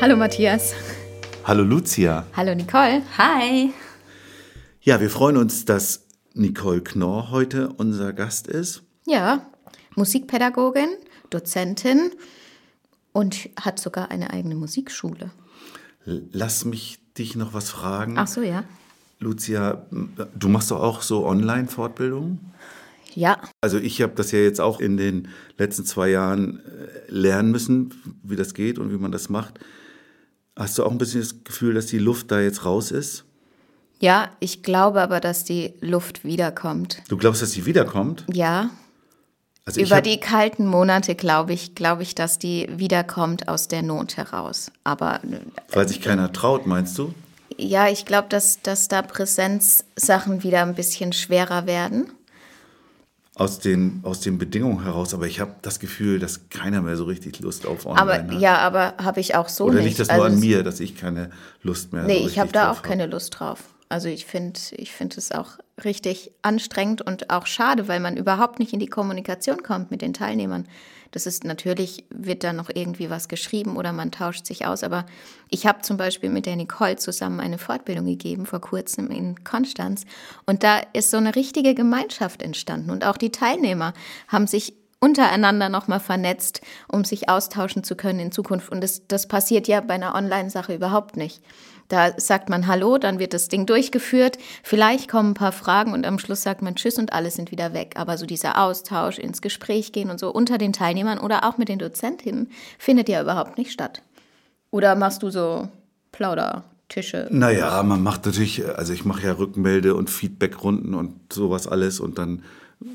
Hallo Matthias. Hallo Lucia. Hallo Nicole. Hi. Ja, wir freuen uns, dass Nicole Knorr heute unser Gast ist. Ja, Musikpädagogin, Dozentin und hat sogar eine eigene Musikschule. Lass mich dich noch was fragen. Ach so, ja. Lucia, du machst doch auch so Online-Fortbildungen? Ja. Also ich habe das ja jetzt auch in den letzten zwei Jahren äh, lernen müssen, wie das geht und wie man das macht. Hast du auch ein bisschen das Gefühl, dass die Luft da jetzt raus ist? Ja, ich glaube aber, dass die Luft wiederkommt. Du glaubst, dass sie wiederkommt? Ja. Also Über die kalten Monate glaube ich, glaube ich, dass die wiederkommt aus der Not heraus. Aber Weil sich keiner traut, meinst du? ja, ich glaube, dass, dass da Präsenzsachen wieder ein bisschen schwerer werden. Aus den, aus den Bedingungen heraus, aber ich habe das Gefühl, dass keiner mehr so richtig Lust auf Online Aber hat. ja, aber habe ich auch so Oder nicht. liegt das Also nur an mir, dass ich keine Lust mehr Nee, so ich habe da drauf auch hab? keine Lust drauf. Also ich finde ich find es auch richtig anstrengend und auch schade, weil man überhaupt nicht in die Kommunikation kommt mit den Teilnehmern. Das ist natürlich, wird da noch irgendwie was geschrieben oder man tauscht sich aus. Aber ich habe zum Beispiel mit der Nicole zusammen eine Fortbildung gegeben vor kurzem in Konstanz. Und da ist so eine richtige Gemeinschaft entstanden. Und auch die Teilnehmer haben sich untereinander nochmal vernetzt, um sich austauschen zu können in Zukunft. Und das, das passiert ja bei einer Online-Sache überhaupt nicht. Da sagt man Hallo, dann wird das Ding durchgeführt. Vielleicht kommen ein paar Fragen und am Schluss sagt man Tschüss und alle sind wieder weg. Aber so dieser Austausch, ins Gespräch gehen und so unter den Teilnehmern oder auch mit den Dozentinnen findet ja überhaupt nicht statt. Oder machst du so Plaudertische? Naja, man macht natürlich, also ich mache ja Rückmelde- und Feedbackrunden und sowas alles und dann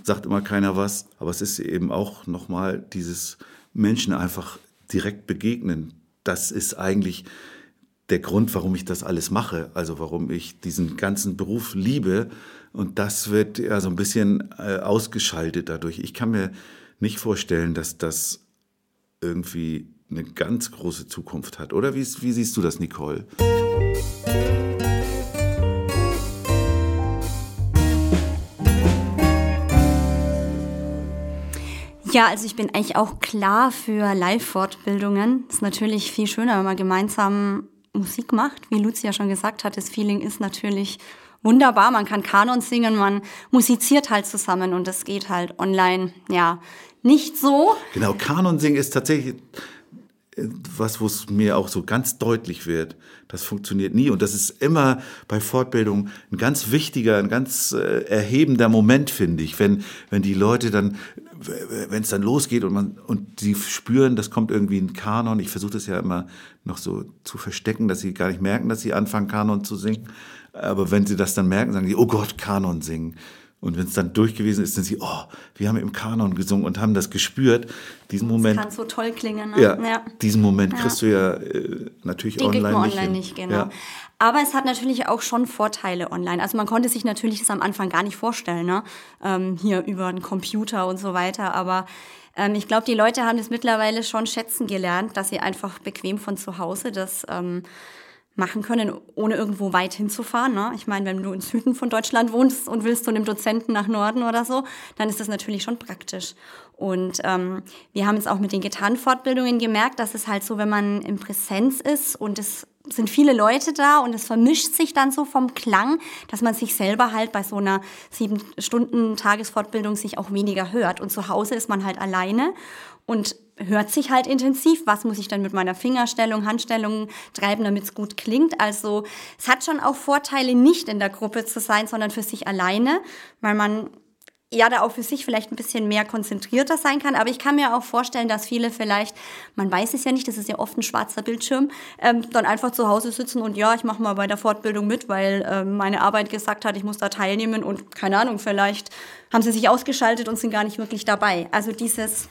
sagt immer keiner was. Aber es ist eben auch nochmal dieses Menschen einfach direkt begegnen. Das ist eigentlich der Grund, warum ich das alles mache. Also warum ich diesen ganzen Beruf liebe. Und das wird ja so ein bisschen äh, ausgeschaltet dadurch. Ich kann mir nicht vorstellen, dass das irgendwie eine ganz große Zukunft hat. Oder wie, wie siehst du das, Nicole? Ja, also ich bin eigentlich auch klar für Live-Fortbildungen. Ist natürlich viel schöner, wenn man gemeinsam Musik macht. Wie Lucia schon gesagt hat, das Feeling ist natürlich wunderbar. Man kann Kanon singen, man musiziert halt zusammen und das geht halt online, ja, nicht so. Genau, Kanon singen ist tatsächlich äh, was, wo es mir auch so ganz deutlich wird. Das funktioniert nie. Und das ist immer bei Fortbildung ein ganz wichtiger, ein ganz äh, erhebender Moment, finde ich. Wenn, wenn die Leute dann, wenn es dann losgeht und man, und sie spüren, das kommt irgendwie ein Kanon. Ich versuche das ja immer noch so zu verstecken, dass sie gar nicht merken, dass sie anfangen, Kanon zu singen. Aber wenn sie das dann merken, sagen sie, oh Gott, Kanon singen. Und wenn es dann durch gewesen ist, dann sie, oh, wir haben im Kanon gesungen und haben das gespürt. Diesen Moment. Kann so toll klingen. Ne? Ja, diesen Moment kriegst du ja äh, natürlich Den online man nicht. online nicht, genau. Ja. Aber es hat natürlich auch schon Vorteile online. Also man konnte sich natürlich das am Anfang gar nicht vorstellen, ne? ähm, hier über einen Computer und so weiter. Aber ähm, ich glaube, die Leute haben das mittlerweile schon schätzen gelernt, dass sie einfach bequem von zu Hause das ähm, machen können, ohne irgendwo weit hinzufahren. Ne? Ich meine, wenn du im Süden von Deutschland wohnst und willst zu einem Dozenten nach Norden oder so, dann ist das natürlich schon praktisch. Und ähm, wir haben jetzt auch mit den Gitarrenfortbildungen gemerkt, dass es halt so, wenn man in Präsenz ist und es sind viele Leute da und es vermischt sich dann so vom Klang, dass man sich selber halt bei so einer sieben Stunden Tagesfortbildung sich auch weniger hört. Und zu Hause ist man halt alleine und hört sich halt intensiv. Was muss ich dann mit meiner Fingerstellung, Handstellung treiben, damit es gut klingt? Also es hat schon auch Vorteile, nicht in der Gruppe zu sein, sondern für sich alleine, weil man ja da auch für sich vielleicht ein bisschen mehr konzentrierter sein kann. Aber ich kann mir auch vorstellen, dass viele vielleicht, man weiß es ja nicht, das ist ja oft ein schwarzer Bildschirm, ähm, dann einfach zu Hause sitzen und ja, ich mache mal bei der Fortbildung mit, weil ähm, meine Arbeit gesagt hat, ich muss da teilnehmen und keine Ahnung, vielleicht haben sie sich ausgeschaltet und sind gar nicht wirklich dabei. Also dieses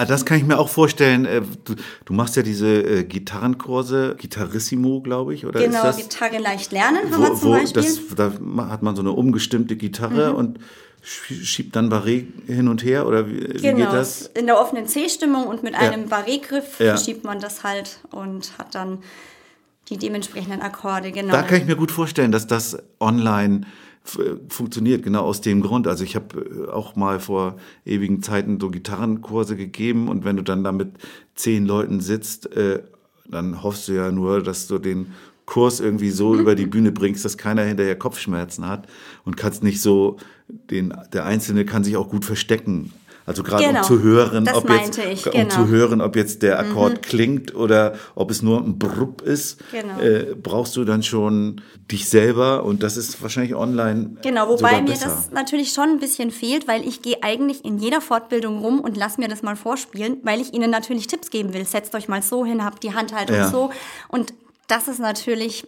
Ah, das kann ich mir auch vorstellen. Äh, Du, du machst ja diese äh, Gitarrenkurse, Gitarrissimo, glaube ich, oder Genau, ist das? Gitarre leicht lernen haben wir Wo, zum wo Beispiel. Mhm. das, da hat man so eine umgestimmte Gitarre und schie- schiebt dann Barré hin und her oder wie, wie Genau, geht das? in der offenen C-Stimmung und mit einem Barré-Griff Ja. verschiebt man das halt und hat dann die dementsprechenden Akkorde, genau. Da kann ich mir gut vorstellen, dass das online funktioniert, genau aus dem Grund. Also ich habe äh, auch mal vor ewigen Zeiten so Gitarrenkurse gegeben und wenn du dann da mit zehn Leuten sitzt, äh, dann hoffst du ja nur, dass du den Kurs irgendwie so über die Bühne bringst, dass keiner hinterher Kopfschmerzen hat und kannst nicht so, den, der Einzelne kann sich auch gut verstecken. Also gerade Genau, um zu hören, das ob jetzt, ich, um genau. zu hören, ob jetzt der Akkord klingt oder ob es nur ein Brupp ist, Genau. äh, brauchst du dann schon dich selber und das ist wahrscheinlich online. Genau, wobei mir das natürlich schon ein bisschen fehlt, weil ich gehe eigentlich in jeder Fortbildung rum und lass mir das mal vorspielen, weil ich ihnen natürlich Tipps geben will. Setzt euch mal so hin, habt die Handhaltung Ja. so. Und das ist natürlich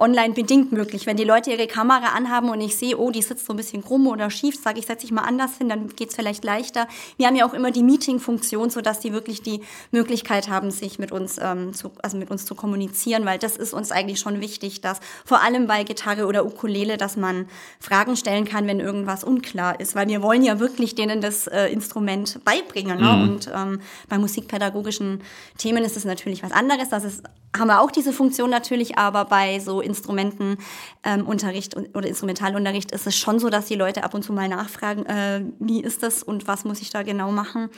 online bedingt möglich. Wenn die Leute ihre Kamera anhaben und ich sehe, oh, die sitzt so ein bisschen krumm oder schief, sage ich, setze ich mal anders hin, dann geht's vielleicht leichter. Wir haben ja auch immer die Meeting-Funktion, sodass die wirklich die Möglichkeit haben, sich mit uns, ähm, zu, also mit uns zu kommunizieren, weil das ist uns eigentlich schon wichtig, dass vor allem bei Gitarre oder Ukulele, dass man Fragen stellen kann, wenn irgendwas unklar ist, weil wir wollen ja wirklich denen das äh, Instrument beibringen. Ne? Und ähm, bei musikpädagogischen Themen ist es natürlich was anderes. Das ist, haben wir auch diese Funktion natürlich, aber bei so Instrumentenunterricht ähm, und- oder Instrumentalunterricht ist es schon so, dass die Leute ab und zu mal nachfragen, äh, wie ist das und was muss ich da genau machen.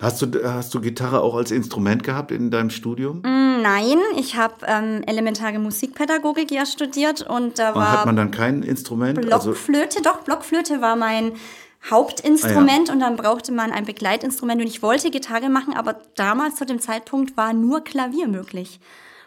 Hast du, hast du Gitarre auch als Instrument gehabt in deinem Studium? Nein, ich habe ähm, elementare Musikpädagogik ja studiert und da Und war hat man dann kein Instrument? Also, Blockflöte, doch, Blockflöte war mein Hauptinstrument und dann brauchte man ein Begleitinstrument und ich wollte Gitarre machen, aber damals zu dem Zeitpunkt war nur Klavier möglich.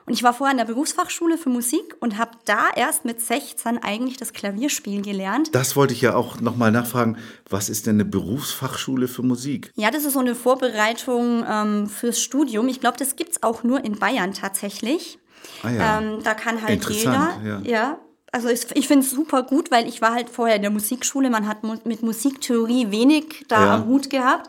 Und ich war vorher in der Berufsfachschule für Musik und habe da erst mit 16 eigentlich das Klavierspielen gelernt. das wollte ich ja auch nochmal nachfragen. Was ist denn eine Berufsfachschule für Musik? Ja, das ist so eine Vorbereitung ähm, fürs Studium. Ich glaube, das gibt's auch nur in Bayern tatsächlich. Ah ja. Ähm, da kann halt jeder. ja. ja. Also ich, ich finde es super gut, weil ich war halt vorher in der Musikschule. Man hat mu mit Musiktheorie wenig da Ja. am Hut gehabt.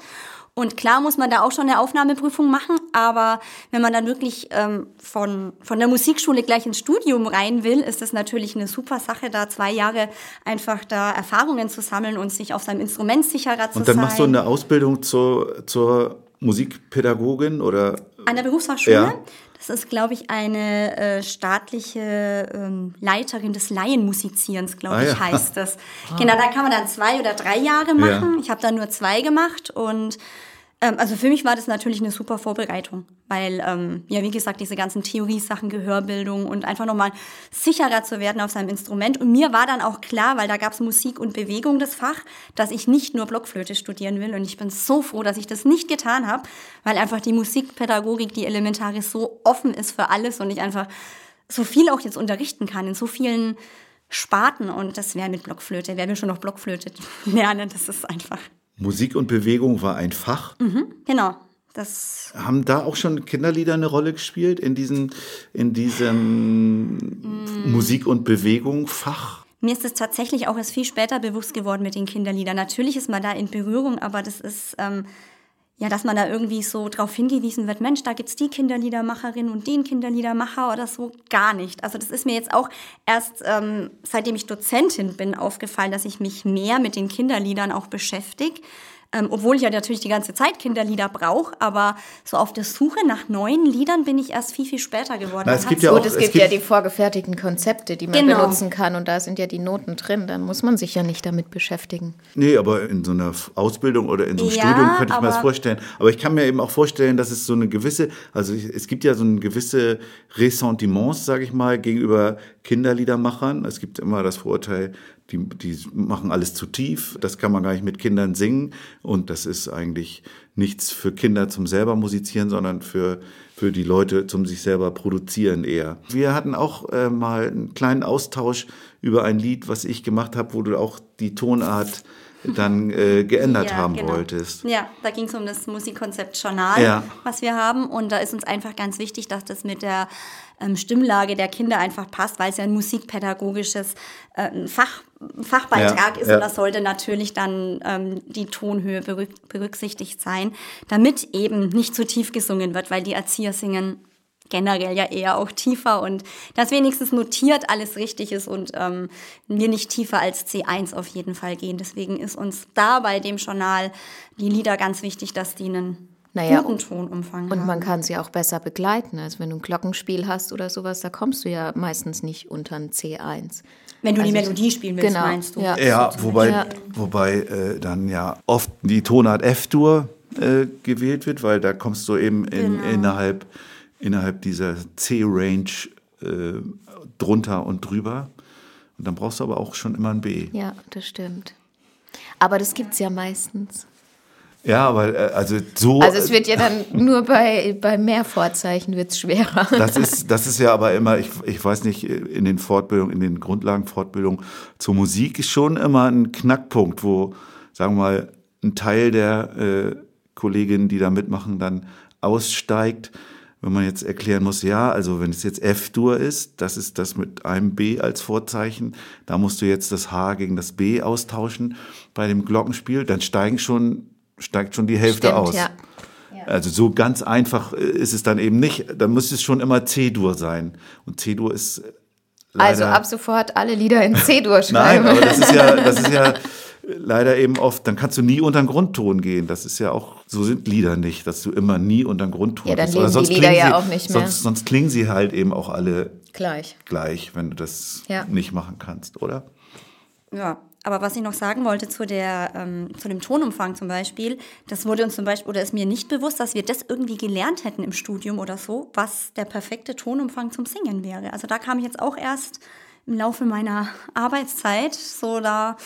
Und klar muss man da auch schon eine Aufnahmeprüfung machen, aber wenn man dann wirklich ähm, von, von der Musikschule gleich ins Studium rein will, ist das natürlich eine super Sache, da zwei Jahre einfach da Erfahrungen zu sammeln und sich auf seinem Instrument sicherer zu Und dann sein. machst du eine Ausbildung zur, zur Musikpädagogin oder An der Berufsfachschule? Ja. Das ist, glaube ich, eine äh, staatliche ähm, Leiterin des Laienmusizierens, glaube Ah, ich, ja. heißt das. Genau, da kann man dann zwei oder drei Jahre machen. Ich habe da nur zwei gemacht und also für mich war das natürlich eine super Vorbereitung, weil, ähm, ja, wie gesagt, diese ganzen Theoriesachen, Gehörbildung und einfach nochmal sicherer zu werden auf seinem Instrument. Und mir war dann auch klar, weil da gab es Musik und Bewegung, das Fach, dass ich nicht nur Blockflöte studieren will. Und ich bin so froh, dass ich das nicht getan habe, weil einfach die Musikpädagogik, die elementare, so offen ist für alles und ich einfach so viel auch jetzt unterrichten kann in so vielen Sparten. Und das wäre mit Blockflöte, wer will schon noch Blockflöte lernen, das ist einfach. Musik und Bewegung war ein Fach. Genau. Das Haben da auch schon Kinderlieder eine Rolle gespielt in diesem, in diesem Mm. Musik und Bewegung Fach? Mir ist es tatsächlich auch erst viel später bewusst geworden mit den Kinderliedern. Natürlich ist man da in Berührung, aber das ist, ähm, ja, dass man da irgendwie so drauf hingewiesen wird, Mensch, da gibt's die Kinderliedermacherin und den Kinderliedermacher oder so, gar nicht. Also das ist mir jetzt auch erst, ähm, seitdem ich Dozentin bin, aufgefallen, dass ich mich mehr mit den Kinderliedern auch beschäftige. Ähm, obwohl ich ja natürlich die ganze Zeit Kinderlieder brauche, aber so auf der Suche nach neuen Liedern bin ich erst viel, viel später geworden. Na, es gibt ja Gut, auch- es es gibt gibt- ja die vorgefertigten Konzepte, die man Genau. benutzen kann und da sind ja die Noten drin. Dann muss man sich ja nicht damit beschäftigen. Nee, aber in so einer Ausbildung oder in so einem Ja, Studium könnte ich mir das vorstellen. Aber ich kann mir eben auch vorstellen, dass es so eine gewisse, also es gibt ja so eine gewisse Ressentiments, sage ich mal, gegenüber Kinderliedermachern. Es gibt immer das Vorurteil, die, die machen alles zu tief, das kann man gar nicht mit Kindern singen und das ist eigentlich nichts für Kinder zum selber musizieren, sondern für, für die Leute zum sich selber produzieren eher. Wir hatten auch äh, mal einen kleinen Austausch über ein Lied, was ich gemacht habe, wo du auch die Tonart dann äh, geändert Ja, haben genau. wolltest. Ja, da ging es um das Musikkonzept Journal, Ja. was wir haben. Und da ist uns einfach ganz wichtig, dass das mit der ähm, Stimmlage der Kinder einfach passt, weil es ja ein musikpädagogisches äh, Fach, Fachbeitrag Ja, ist ja. und das sollte natürlich dann ähm, die Tonhöhe berück berücksichtigt sein, damit eben nicht zu tief gesungen wird, weil die Erzieher singen generell ja eher auch tiefer und dass wenigstens notiert alles richtig ist und ähm, wir nicht tiefer als C1 auf jeden Fall gehen. Deswegen ist uns da bei dem Journal die Lieder ganz wichtig, dass die einen Naja, guten Tonumfang Und haben. man kann sie auch besser begleiten. Also wenn du ein Glockenspiel hast oder sowas, da kommst du ja meistens nicht unter ein C1. Wenn du die Also- Melodie spielen willst, Genau, meinst du? ja. Ja, wobei, Ja. wobei äh, dann ja oft die Tonart F-Dur äh, gewählt wird, weil da kommst du eben in, Genau. innerhalb, innerhalb dieser C-Range äh, drunter und drüber. Und dann brauchst du aber auch schon immer ein B. Ja, das stimmt. Aber das gibt es ja meistens. Ja, aber äh, also so. Also es wird ja dann nur bei, bei mehr Vorzeichen wird's schwerer. Das ist, das ist ja aber immer, ich, ich weiß nicht, in den Fortbildungen, in den Grundlagenfortbildungen zur Musik ist schon immer ein Knackpunkt, wo, sagen wir mal, ein Teil der äh, Kolleginnen, die da mitmachen, dann aussteigt, wenn man jetzt erklären muss, ja, also wenn es jetzt F-Dur ist, das ist das mit einem B als Vorzeichen, da musst du jetzt das H gegen das B austauschen bei dem Glockenspiel, dann steigen schon, steigt schon die Hälfte Stimmt, aus. ja. Also so ganz einfach äh, ist es dann eben nicht. Da muss es schon immer C-Dur sein. Und C-Dur ist leider... Also ab sofort alle Lieder in C-Dur Nein, schreiben. aber das ist ja, das ist ja leider eben oft, dann kannst du nie unter den Grundton gehen. Das ist ja auch, so sind Lieder nicht, dass du immer nie unter den Grundton Ja, dann gehst. Oder die sonst Lieder klingen ja sie, auch nicht mehr. Sonst, sonst klingen sie halt eben auch alle Gleich. gleich, wenn du das Ja. nicht machen kannst, oder? Ja, aber was ich noch sagen wollte zu, der, ähm, zu dem Tonumfang zum Beispiel, das wurde uns zum Beispiel, oder ist mir nicht bewusst, dass wir das irgendwie gelernt hätten im Studium oder so, was der perfekte Tonumfang zum Singen wäre. Also da kam ich jetzt auch erst im Laufe meiner Arbeitszeit so da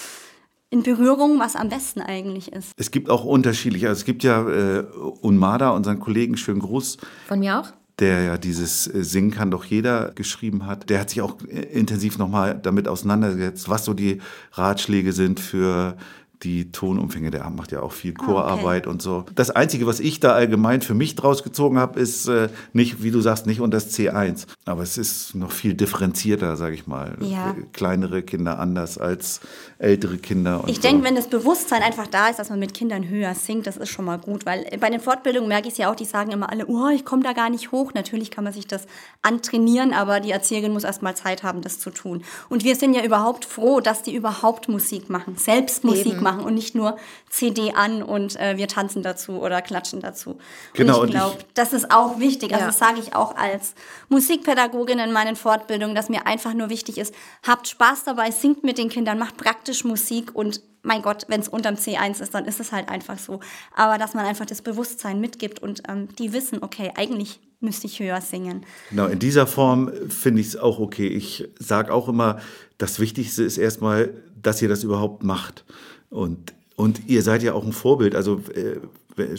in Berührung, was am besten eigentlich ist. Es gibt auch unterschiedliche, also es gibt ja äh, Unmada, unseren Kollegen, schönen Gruß, Von mir auch? Der ja dieses äh, Singen kann doch jeder geschrieben hat, der hat sich auch äh, intensiv nochmal damit auseinandergesetzt, was so die Ratschläge sind für die Tonumfänge. Der macht ja auch viel Chorarbeit und so. Das Einzige, was ich da allgemein für mich draus gezogen habe, ist äh, nicht, wie du sagst, nicht unter das C1. Aber es ist noch viel differenzierter, sage ich mal. Ja. Kleinere Kinder anders als ältere Kinder. Und Ich so. denke, wenn das Bewusstsein einfach da ist, dass man mit Kindern höher singt, das ist schon mal gut. Weil bei den Fortbildungen merke ich es ja auch, die sagen immer alle, oh, ich komme da gar nicht hoch. Natürlich kann man sich das antrainieren, aber die Erzieherin muss erst mal Zeit haben, das zu tun. Und wir sind ja überhaupt froh, dass die überhaupt Musik machen, selbst Musik Eben. machen und nicht nur CD an und äh, wir tanzen dazu oder klatschen dazu. Genau, Und ich glaube, das ist auch wichtig. Also Ja. das sage ich auch als Musikpädagogin in meinen Fortbildungen, dass mir einfach nur wichtig ist, habt Spaß dabei, singt mit den Kindern, macht praktisch Musik und mein Gott, wenn es unterm C1 ist, dann ist es halt einfach so. Aber dass man einfach das Bewusstsein mitgibt und ähm, die wissen, okay, eigentlich müsste ich höher singen. Genau, in dieser Form finde ich es auch okay. Ich sage auch immer, das Wichtigste ist erstmal, dass ihr das überhaupt macht. Und, und ihr seid ja auch ein Vorbild. Also äh,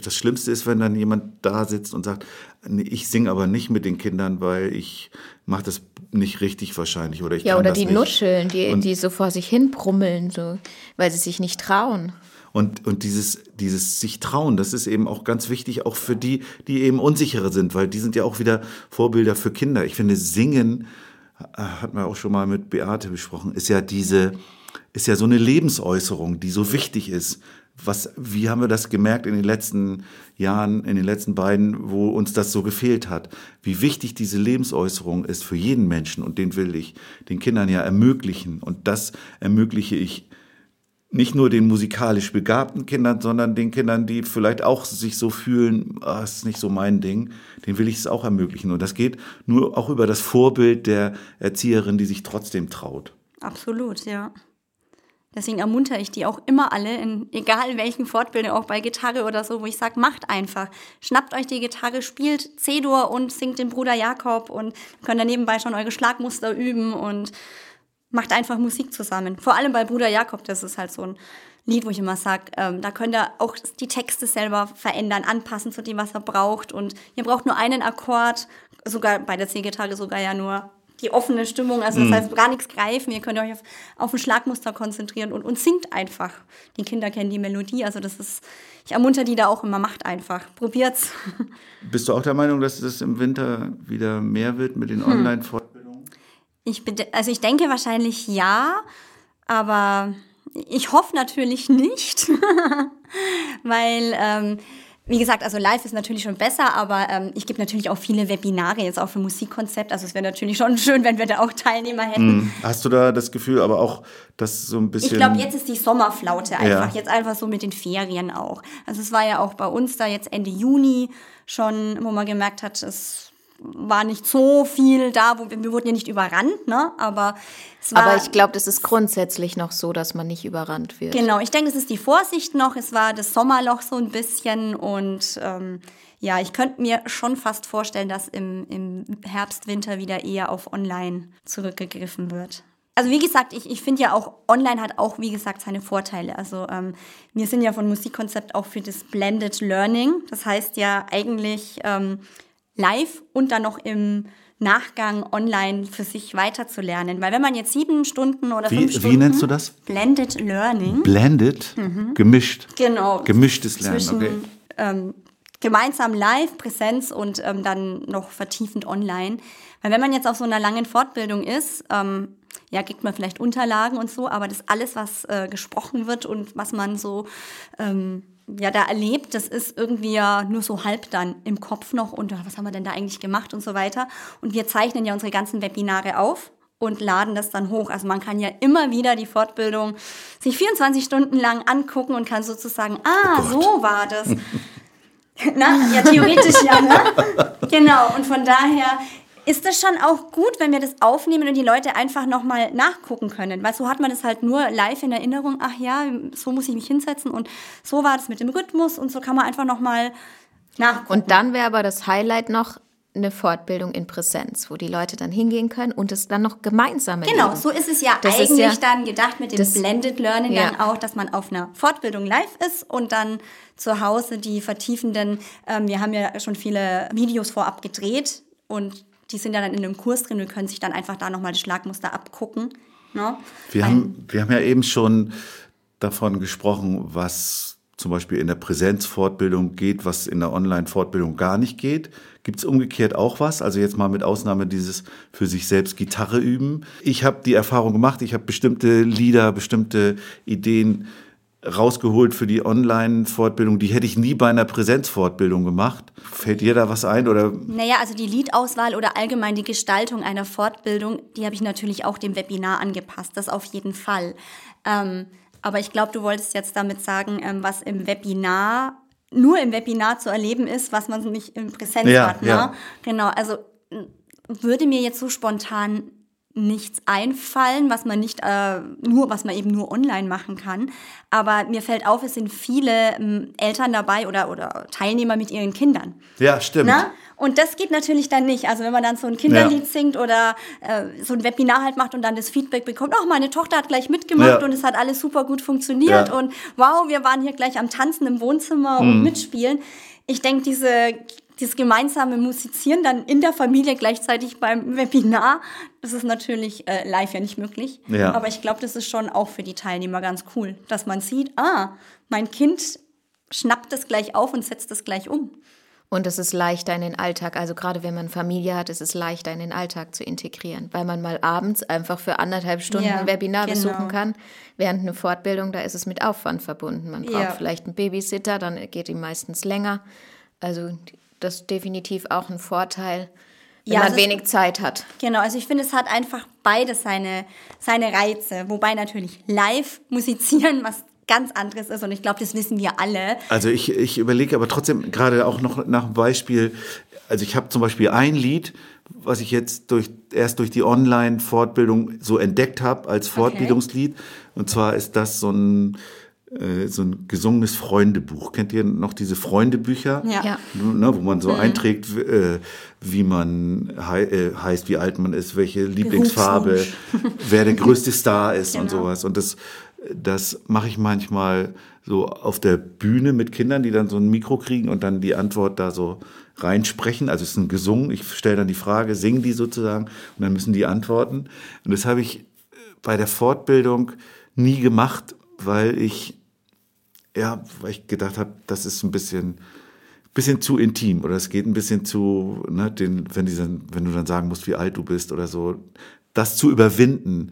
das Schlimmste ist, wenn dann jemand da sitzt und sagt, nee, ich singe aber nicht mit den Kindern, weil ich mache das nicht richtig wahrscheinlich. Oder ich Ja, kann oder das die nicht. nuscheln, die, Und- die so vor sich hin brummeln, so, weil sie sich nicht trauen. Und, und dieses, dieses sich trauen, das ist eben auch ganz wichtig, auch für die, die eben unsicherer sind, weil die sind ja auch wieder Vorbilder für Kinder. Ich finde, Singen, äh, hat man auch schon mal mit Beate besprochen, ist ja diese, ist ja so eine Lebensäußerung, die so wichtig ist. Was, wie haben wir das gemerkt in den letzten Jahren, in den letzten beiden, wo uns das so gefehlt hat? Wie wichtig diese Lebensäußerung ist für jeden Menschen und den will ich den Kindern ja ermöglichen. Und das ermögliche ich nicht nur den musikalisch begabten Kindern, sondern den Kindern, die vielleicht auch sich so fühlen, ah, das ist nicht so mein Ding, den will ich es auch ermöglichen. Und das geht nur auch über das Vorbild der Erzieherin, die sich trotzdem traut. Absolut, ja. Deswegen ermuntere ich die auch immer alle, in egal welchen Fortbildungen, auch bei Gitarre oder so, wo ich sage, macht einfach. Schnappt euch die Gitarre, spielt C-Dur und singt den Bruder Jakob und könnt dann nebenbei schon eure Schlagmuster üben und macht einfach Musik zusammen. Vor allem bei Bruder Jakob, das ist halt so ein Lied, wo ich immer sage, ähm, da könnt ihr auch die Texte selber verändern, anpassen zu dem, was er braucht. Und ihr braucht nur einen Akkord, sogar bei der C-Gitarre sogar ja nur die offene Stimmung, also das heißt gar nichts greifen, ihr könnt euch auf, auf ein Schlagmuster konzentrieren und, und singt einfach. Die Kinder kennen die Melodie, also das ist, ich ermunter die da auch immer, macht einfach, probiert's. Bist du auch der Meinung, dass es im Winter wieder mehr wird mit den Online-Fortbildungen? Ich, also ich denke wahrscheinlich ja, aber ich hoffe natürlich nicht, weil, ähm, wie gesagt, also live ist natürlich schon besser, aber ähm, ich gebe natürlich auch viele Webinare jetzt auch für Musikkonzept. Also es wäre natürlich schon schön, wenn wir da auch Teilnehmer hätten. Hast du da das Gefühl, aber auch, dass so ein bisschen. Ich glaube, jetzt ist die Sommerflaute einfach. Ja. Jetzt einfach so mit den Ferien auch. Also es war ja auch bei uns da jetzt Ende Juni schon, wo man gemerkt hat, es war nicht so viel da, wo wir, wir wurden ja nicht überrannt, ne? Aber es war. Aber ich glaube, das ist grundsätzlich noch so, dass man nicht überrannt wird. Genau, ich denke, es ist die Vorsicht noch. Es war das Sommerloch so ein bisschen und ähm, ja, ich könnte mir schon fast vorstellen, dass im, im Herbst, Winter wieder eher auf Online zurückgegriffen wird. Also wie gesagt, ich, ich finde ja auch, Online hat auch, wie gesagt, seine Vorteile. Also ähm, wir sind ja von Musikkonzept auch für das Blended Learning. Das heißt ja eigentlich ähm, live und dann noch im Nachgang online für sich weiterzulernen. Weil wenn man jetzt sieben Stunden oder fünf wie, Stunden... wie nennst du das? Blended Learning. Blended? Gemischt. Genau. Gemischtes Lernen, Zwischen okay. ähm, gemeinsam live, Präsenz und ähm, dann noch vertiefend online. Weil wenn man jetzt auf so einer langen Fortbildung ist, ähm, ja, kriegt man vielleicht Unterlagen und so, aber das alles, was äh, gesprochen wird und was man so ähm, ja da erlebt, das ist irgendwie ja nur so halb dann im Kopf noch und ah, was haben wir denn da eigentlich gemacht und so weiter. Und wir zeichnen ja unsere ganzen Webinare auf und laden das dann hoch. Also man kann ja immer wieder die Fortbildung sich 24 Stunden lang angucken und kann sozusagen, ah, so war das. Na, ja, theoretisch ja, ne? Genau, und von daher ist es schon auch gut, wenn wir das aufnehmen und die Leute einfach nochmal nachgucken können. Weil so hat man das halt nur live in Erinnerung, ach ja, so muss ich mich hinsetzen und so war das mit dem Rhythmus und so kann man einfach nochmal nachgucken. Und dann wäre aber das Highlight noch eine Fortbildung in Präsenz, wo die Leute dann hingehen können und es dann noch gemeinsam Genau, so ist es ja Das eigentlich ja- dann gedacht mit dem das- Blended Learning Ja. dann auch, dass man auf einer Fortbildung live ist und dann zu Hause die vertiefenden, ähm, wir haben ja schon viele Videos vorab gedreht und die sind ja dann in einem Kurs drin und können sich dann einfach da nochmal das Schlagmuster abgucken. Ne? Wir haben, wir haben ja eben schon davon gesprochen, was zum Beispiel in der Präsenzfortbildung geht, was in der Online-Fortbildung gar nicht geht. Gibt es umgekehrt auch was? Also jetzt mal mit Ausnahme dieses für sich selbst Gitarre üben. Ich habe die Erfahrung gemacht, ich habe bestimmte Lieder, bestimmte Ideen rausgeholt für die Online-Fortbildung. Die hätte ich nie bei einer Präsenzfortbildung gemacht. Fällt dir da was ein? Oder Naja, also die Liedauswahl oder allgemein die Gestaltung einer Fortbildung, die habe ich natürlich auch dem Webinar angepasst, das auf jeden Fall. Ähm, aber ich glaube, du wolltest jetzt damit sagen, ähm, was im Webinar, nur im Webinar zu erleben ist, was man nicht in Präsenz Ja, hat. Ne? ja. Genau, also würde mir jetzt so spontan nichts einfallen, was man nicht äh, nur, was man eben nur online machen kann. Aber mir fällt auf, es sind viele ähm, Eltern dabei oder, oder Teilnehmer mit ihren Kindern. ja, stimmt. Na? Und das geht natürlich dann nicht. Also wenn man dann so ein Kinderlied Ja. singt oder äh, so ein Webinar halt macht und dann das Feedback bekommt, oh, meine Tochter hat gleich mitgemacht Ja. und es hat alles super gut funktioniert Ja. und wow, wir waren hier gleich am Tanzen im Wohnzimmer Mhm. und mitspielen. Ich denke, diese dieses gemeinsame Musizieren dann in der Familie gleichzeitig beim Webinar, das ist natürlich äh, live ja nicht möglich. Ja. Aber ich glaube, das ist schon auch für die Teilnehmer ganz cool, dass man sieht, ah, mein Kind schnappt das gleich auf und setzt das gleich um. Und es ist leichter in den Alltag, also gerade wenn man Familie hat, ist es leichter in den Alltag zu integrieren, weil man mal abends einfach für anderthalb Stunden Ja, ein Webinar genau. besuchen kann. Während eine Fortbildung, da ist es mit Aufwand verbunden. Man braucht Ja. vielleicht einen Babysitter, dann geht die meistens länger. Also das ist definitiv auch ein Vorteil, wenn Ja, man ist- wenig Zeit hat. Genau, also ich finde, es hat einfach beides seine, seine Reize. Wobei natürlich live musizieren was ganz anderes ist. Und ich glaube, das wissen wir alle. Also ich, ich überlege aber trotzdem gerade auch noch nach einem Beispiel. Also ich habe zum Beispiel ein Lied, was ich jetzt durch, erst durch die Online-Fortbildung so entdeckt habe als Fortbildungslied. Und zwar ist das so ein, äh, so ein gesungenes Freundebuch. Kennt ihr noch diese Freundebücher? Ja. Ja. Ne, wo man so einträgt, w- äh, wie man hei äh, heißt, wie alt man ist, welche Lieblingsfarbe, wer der größte Star ist und Genau. sowas. Und das Das mache ich manchmal so auf der Bühne mit Kindern, die dann so ein Mikro kriegen und dann die Antwort da so reinsprechen. Also es ist ein gesungen. Ich stelle dann die Frage, singen die sozusagen und dann müssen die antworten. Und das habe ich bei der Fortbildung nie gemacht, weil ich ja, weil ich gedacht habe, das ist ein bisschen bisschen zu intim oder es geht ein bisschen zu, ne, den, wenn, die dann, wenn du dann sagen musst, wie alt du bist oder so, das zu überwinden.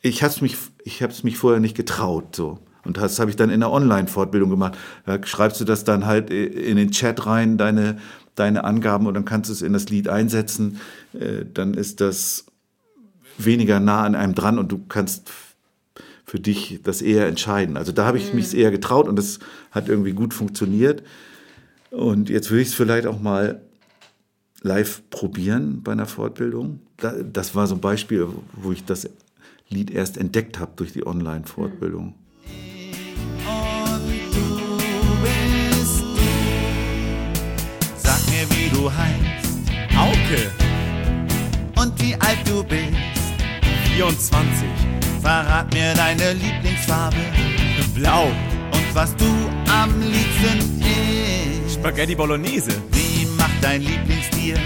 Ich habe es mich, mich vorher nicht getraut, so. Und das habe ich dann in der Online-Fortbildung gemacht. Da schreibst du das dann halt in den Chat rein, deine, deine Angaben, und dann kannst du es in das Lied einsetzen. Äh, dann ist das weniger nah an einem dran und du kannst für dich das eher entscheiden. Also da habe ich mich eher getraut und das hat irgendwie gut funktioniert. Und jetzt will ich es vielleicht auch mal live probieren bei einer Fortbildung. Das war so ein Beispiel, wo ich das Lied erst entdeckt habe durch die Online-Fortbildung. Und du bist Sag mir, wie du heißt Auke, und wie alt du bist. 24, Verrat mir deine Lieblingsfarbe blau, und was du am liebsten isst. Spaghetti Bolognese, Wie macht dein Lieblingstier?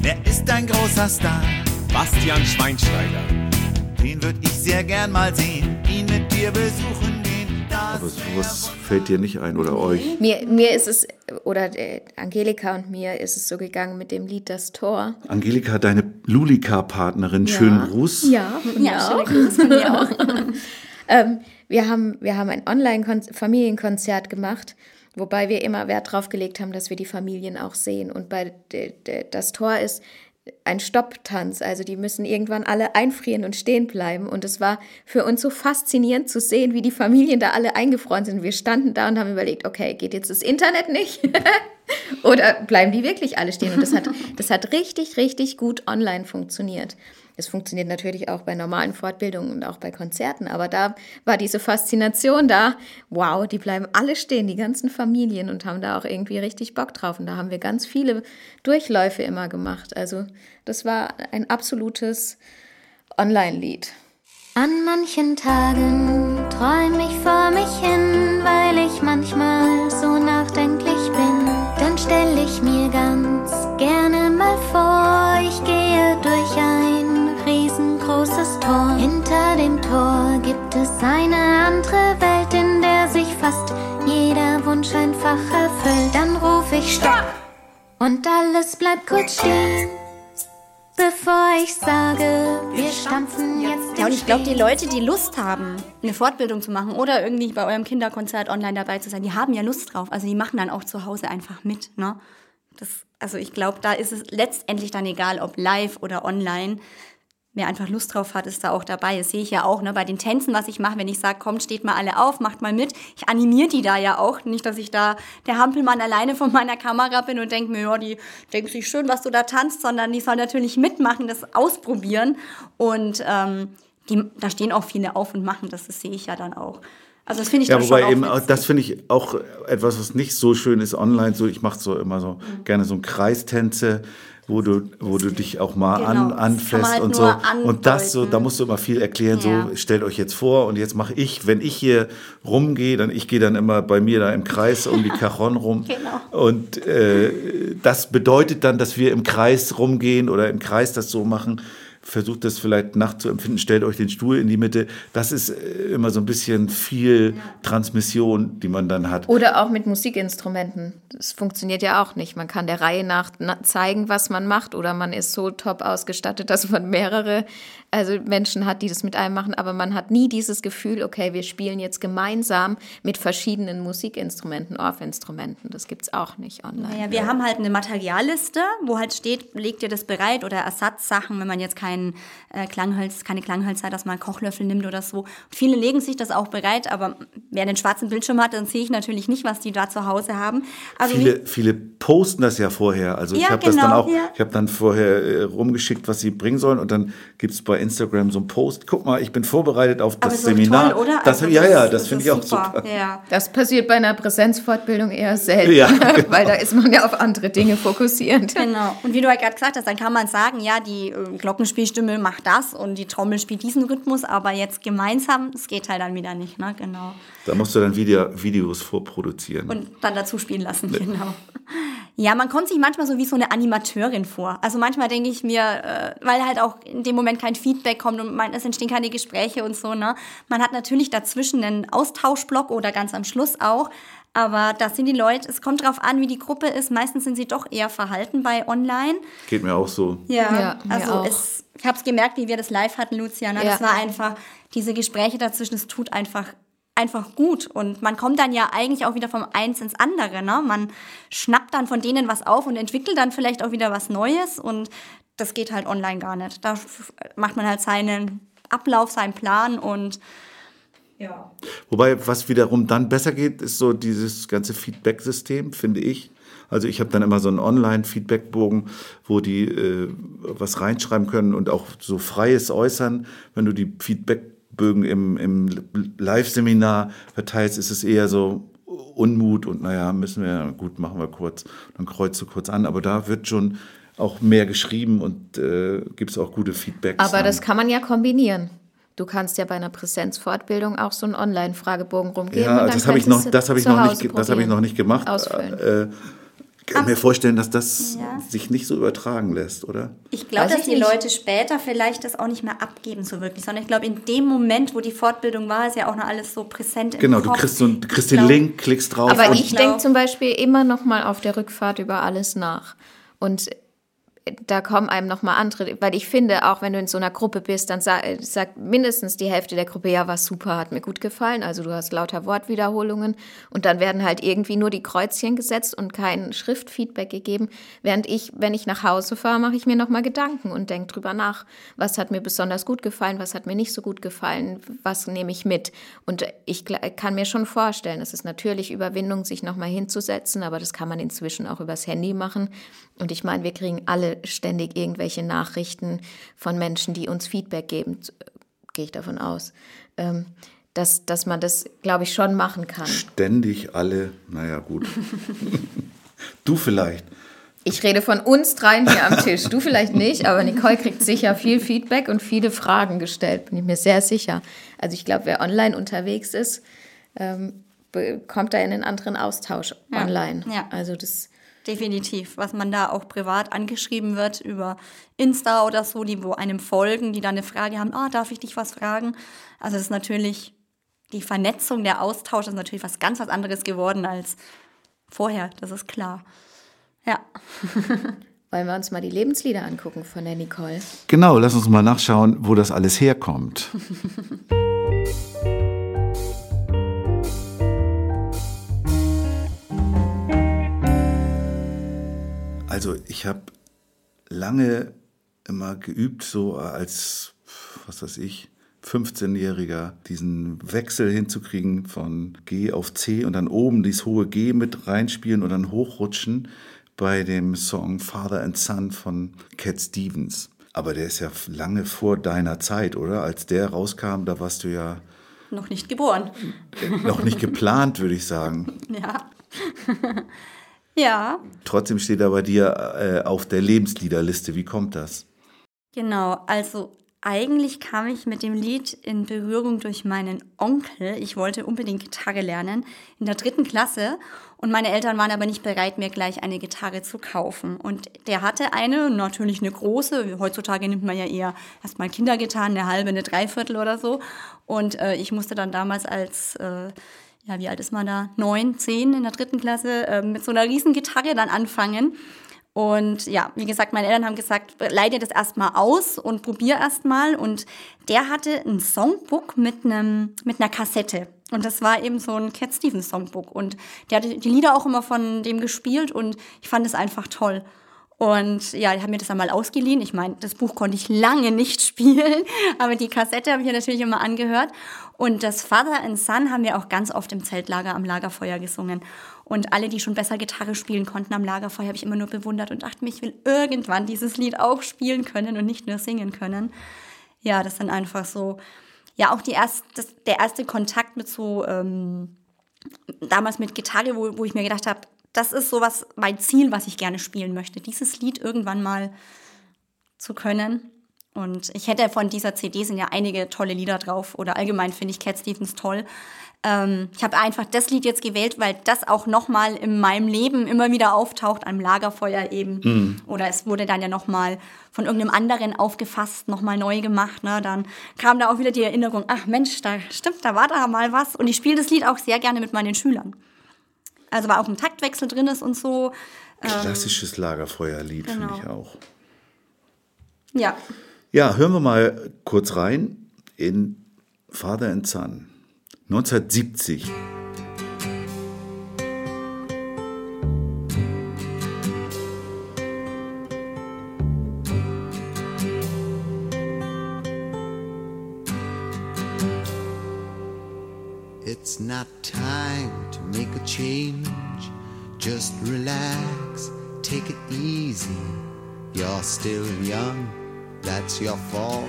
Wer ist dein großer Star? Bastian Schweinsteiger. Den würde ich sehr gern mal sehen, ihn mit dir besuchen Aber sowas fällt dir nicht ein oder euch? Mir, mir ist es, oder äh, Angelika und mir ist es so gegangen mit dem Lied Das Tor. Angelika, deine Lulika-Partnerin, schönen Gruß. Ja, von mir Ja, auch. schöne Grüße von mir auch. Ähm, wir, haben, wir haben ein Online-Familienkonzert gemacht, wobei wir immer Wert drauf gelegt haben, dass wir die Familien auch sehen. Und bei das Tor ist ein Stopptanz, also die müssen irgendwann alle einfrieren und stehen bleiben. Und es war für uns so faszinierend zu sehen, wie die Familien da alle eingefroren sind. Wir standen da und haben überlegt, okay, geht jetzt das Internet nicht? Oder bleiben die wirklich alle stehen? Und das hat, das hat richtig, richtig gut online funktioniert. Es funktioniert natürlich auch bei normalen Fortbildungen und auch bei Konzerten, aber da war diese Faszination da. Wow, die bleiben alle stehen, die ganzen Familien und haben da auch irgendwie richtig Bock drauf. Und da haben wir ganz viele Durchläufe immer gemacht. Also das war ein absolutes Online-Lied. An manchen Tagen träum ich vor mich hin, weil ich manchmal so nachdenklich bin. Dann stell ich mir ganz gerne mal vor, ich gehe Tor gibt es eine andere Welt, in der sich fast jeder Wunsch einfach erfüllt. Dann ruf ich Stopp und alles bleibt kurz stehen. Bevor ich sage, wir stampfen jetzt Ja, und ich glaube, die. Leute, die Lust haben, eine Fortbildung zu machen oder irgendwie bei eurem Kinderkonzert online dabei zu sein, die haben ja Lust drauf. Also die machen dann auch zu Hause einfach mit. Ne? Das, also ich glaube, da ist es letztendlich dann egal, ob live oder online. Wer einfach Lust drauf hat, ist da auch dabei. Das sehe ich ja auch ne? bei den Tänzen, was ich mache, wenn ich sage, kommt, steht mal alle auf, macht mal mit. Ich animiere die da ja auch. Nicht, dass ich da der Hampelmann alleine vor meiner Kamera bin und denke mir, ja, die denken sich schön, was du da tanzt, sondern die sollen natürlich mitmachen, das ausprobieren. Und ähm, die, da stehen auch viele auf und machen das, das sehe ich ja dann auch. Also das finde ich Ja, wobei eben, auch, das finde ich auch etwas, was nicht so schön ist online. So, ich mache so immer so Mhm. gerne so ein Kreistänze, wo du, wo du dich auch mal Genau, an, anfasst halt und so. nur Und das so, andeuten. da musst du immer viel erklären. Ja. So, stellt euch jetzt vor und jetzt mache ich, wenn ich hier rumgehe, dann ich gehe dann immer bei mir da im Kreis um die Cajon rum. Genau. Und äh, das bedeutet dann, dass wir im Kreis rumgehen oder im Kreis das so machen. Versucht das vielleicht nachzuempfinden, stellt euch den Stuhl in die Mitte. Das ist äh, immer so ein bisschen viel Transmission, die man dann hat. Oder auch mit Musikinstrumenten. Das funktioniert ja auch nicht. Man kann der Reihe nach na- zeigen, was man macht, oder man ist so top ausgestattet, dass man mehrere also Menschen hat, die das mit einem machen, aber man hat nie dieses Gefühl, okay, wir spielen jetzt gemeinsam mit verschiedenen Musikinstrumenten, Orff-Instrumenten. Das gibt es auch nicht online. Naja, wir haben halt eine Materialliste, wo halt steht, legt ihr das bereit oder Ersatzsachen, wenn man jetzt kein äh, Klangholz, keine Klangholz hat, dass man einen Kochlöffel nimmt oder so. Viele legen sich das auch bereit, aber wer einen schwarzen Bildschirm hat, dann sehe ich natürlich nicht, was die da zu Hause haben. Also Viele, viele posten das ja vorher. Also ich Ja, habe das dann genau, auch, ja. ich habe dann vorher äh, rumgeschickt, was sie bringen sollen und dann gibt es bei Instagram so einen Post. Guck mal, ich bin vorbereitet auf das Seminar. toll, oder? Das, Also ja, ja, das finde ich auch super. super. Ja. Das passiert bei einer Präsenzfortbildung eher selten, Ja, genau. weil da ist man ja auf andere Dinge fokussiert. Genau. Und wie du halt gerade gesagt hast, dann kann man sagen, ja, die äh, Glockenspielstimme macht das und die Trommel spielt diesen Rhythmus, aber jetzt gemeinsam, es geht halt dann wieder nicht, ne? Genau. Da musst du dann Video, Videos vorproduzieren. Und dann dazu spielen lassen, genau. Ja, man kommt sich manchmal so wie so eine Animateurin vor. Also manchmal denke ich mir, äh, weil halt auch in dem Moment kein Feedback kommt und man, es entstehen keine Gespräche und so, ne? Man hat natürlich dazwischen einen Austauschblock oder ganz am Schluss auch. Aber da sind die Leute, es kommt drauf an, wie die Gruppe ist. Meistens sind sie doch eher verhalten bei online. Geht mir auch so. Ja, Ja, mir also auch. es, ich habe es gemerkt, wie wir das live hatten, Lucia. Ne? Das Ja. war einfach, diese Gespräche dazwischen, es tut einfach einfach gut und man kommt dann ja eigentlich auch wieder vom Eins ins andere. Ne? Man schnappt dann von denen was auf und entwickelt dann vielleicht auch wieder was Neues und das geht halt online gar nicht. Da macht man halt seinen Ablauf, seinen Plan und ja. Wobei, was wiederum dann besser geht, ist so dieses ganze Feedback-System, finde ich. Also ich habe dann immer so einen Online-Feedback-Bogen, wo die äh, was reinschreiben können und auch so freies Äußern. Wenn du die Feedback-Bögen im, im Live-Seminar verteilst, ist es eher so Unmut und naja, müssen wir, gut, machen wir kurz, dann kreuzt du kurz an. Aber da wird schon auch mehr geschrieben und äh, gibt es auch gute Feedbacks. Aber dann. das kann man ja kombinieren. Du kannst ja bei einer Präsenzfortbildung auch so einen Online-Fragebogen rumgeben. Ja, das habe ich noch, das habe ich noch nicht, das habe ich probieren. noch nicht gemacht. Ausfüllen. Äh, kann mir vorstellen, dass das Ja. sich nicht so übertragen lässt, oder? Ich glaube, dass ich die nicht. Leute später vielleicht das auch nicht mehr abgeben so wirklich, sondern ich glaube, in dem Moment, wo die Fortbildung war, ist ja auch noch alles so präsent im Genau, du Kopf. kriegst, so, ein- du kriegst den Link, klickst drauf Aber und ich denke zum Beispiel immer noch mal auf der Rückfahrt über alles nach. Und da kommen einem noch mal andere, weil ich finde, auch wenn du in so einer Gruppe bist, dann sa sagt mindestens die Hälfte der Gruppe, ja, war super, hat mir gut gefallen. Also du hast lauter Wortwiederholungen und dann werden halt irgendwie nur die Kreuzchen gesetzt und kein Schriftfeedback gegeben. Während ich, wenn ich nach Hause fahre, mache ich mir noch mal Gedanken und denke drüber nach, was hat mir besonders gut gefallen, was hat mir nicht so gut gefallen, was nehme ich mit. Und ich kann mir schon vorstellen, es ist natürlich Überwindung, sich noch mal hinzusetzen, aber das kann man inzwischen auch übers Handy machen. Und ich meine, wir kriegen alle ständig irgendwelche Nachrichten von Menschen, die uns Feedback geben, gehe ich davon aus, ähm, dass, dass man das, glaube ich, schon machen kann. ständig alle, naja, gut. du vielleicht. Ich rede von uns dreien hier am Tisch. Du vielleicht nicht, aber Nicole kriegt sicher viel Feedback und viele Fragen gestellt, bin ich mir sehr sicher. Also ich glaube, wer online unterwegs ist, ähm, kommt da in einen anderen Austausch Ja, online. ja. Also das Definitiv, was man da auch privat angeschrieben wird über Insta oder so, die wo einem folgen, die dann eine Frage haben, ah, darf ich dich was fragen? Also das ist natürlich, die Vernetzung, der Austausch ist natürlich was ganz was anderes geworden als vorher, das ist klar. Ja. wollen wir uns mal die Lebenslieder angucken von der Nicole. Genau, lass uns mal nachschauen, wo das alles herkommt. Also ich habe lange immer geübt, so als, was weiß ich, 15-Jähriger, diesen Wechsel hinzukriegen von G auf C und dann oben dieses hohe G mit reinspielen und dann hochrutschen bei dem Song Father and Son von Cat Stevens. Aber der ist ja lange vor deiner Zeit, oder? Als der rauskam, da warst du ja Noch nicht geboren. noch nicht geplant, würde ich sagen. Ja. Ja, Trotzdem steht er bei dir äh, auf der Lebensliederliste. Wie kommt das? Genau, also eigentlich kam ich mit dem Lied in Berührung durch meinen Onkel. Ich wollte unbedingt Gitarre lernen in der dritten Klasse und meine Eltern waren aber nicht bereit, mir gleich eine Gitarre zu kaufen. Und der hatte eine, natürlich eine große. Heutzutage nimmt man ja eher erstmal Kindergitarren, eine halbe, eine Dreiviertel oder so. Und äh, ich musste dann damals als äh, ja, wie alt ist man da? Neun, zehn in der dritten Klasse, äh, mit so einer riesen Gitarre dann anfangen. Und ja, wie gesagt, meine Eltern haben gesagt, dir das erstmal aus und probier erstmal. Und der hatte ein Songbook mit, einem, mit einer Kassette. Und das war eben so ein Cat Stevens Songbook. Und der hatte die Lieder auch immer von dem gespielt und ich fand es einfach toll. Und ja, die haben mir das einmal ausgeliehen. Ich meine, das Buch konnte ich lange nicht spielen, aber die Kassette habe ich natürlich immer angehört. Und das Father and Son haben wir auch ganz oft im Zeltlager am Lagerfeuer gesungen. Und alle, die schon besser Gitarre spielen konnten am Lagerfeuer, habe ich immer nur bewundert und dachte ich will irgendwann dieses Lied auch spielen können und nicht nur singen können. Ja, das sind einfach so, ja, auch die erst, das, der erste Kontakt mit so, ähm, damals mit Gitarre, wo, wo ich mir gedacht habe, das ist so was, mein Ziel, was ich gerne spielen möchte, dieses Lied irgendwann mal zu können. Und ich hätte von dieser CD sind ja einige tolle Lieder drauf oder allgemein finde ich Cat Stevens toll. Ähm, ich habe einfach das Lied jetzt gewählt, weil das auch nochmal in meinem Leben immer wieder auftaucht, am Lagerfeuer eben. Mhm. Oder es wurde dann ja nochmal von irgendeinem anderen aufgefasst, nochmal neu gemacht. Ne? Dann kam da auch wieder die Erinnerung, ach Mensch, da stimmt, da war da mal was. Und ich spiele das Lied auch sehr gerne mit meinen Schülern. Also weil auch ein Taktwechsel drin ist und so. Ähm, Klassisches Lagerfeuerlied genau. finde ich auch. Ja. Ja, hören wir mal kurz rein in Father and Son 1970. relax, take it easy. You're still young, that's your fault.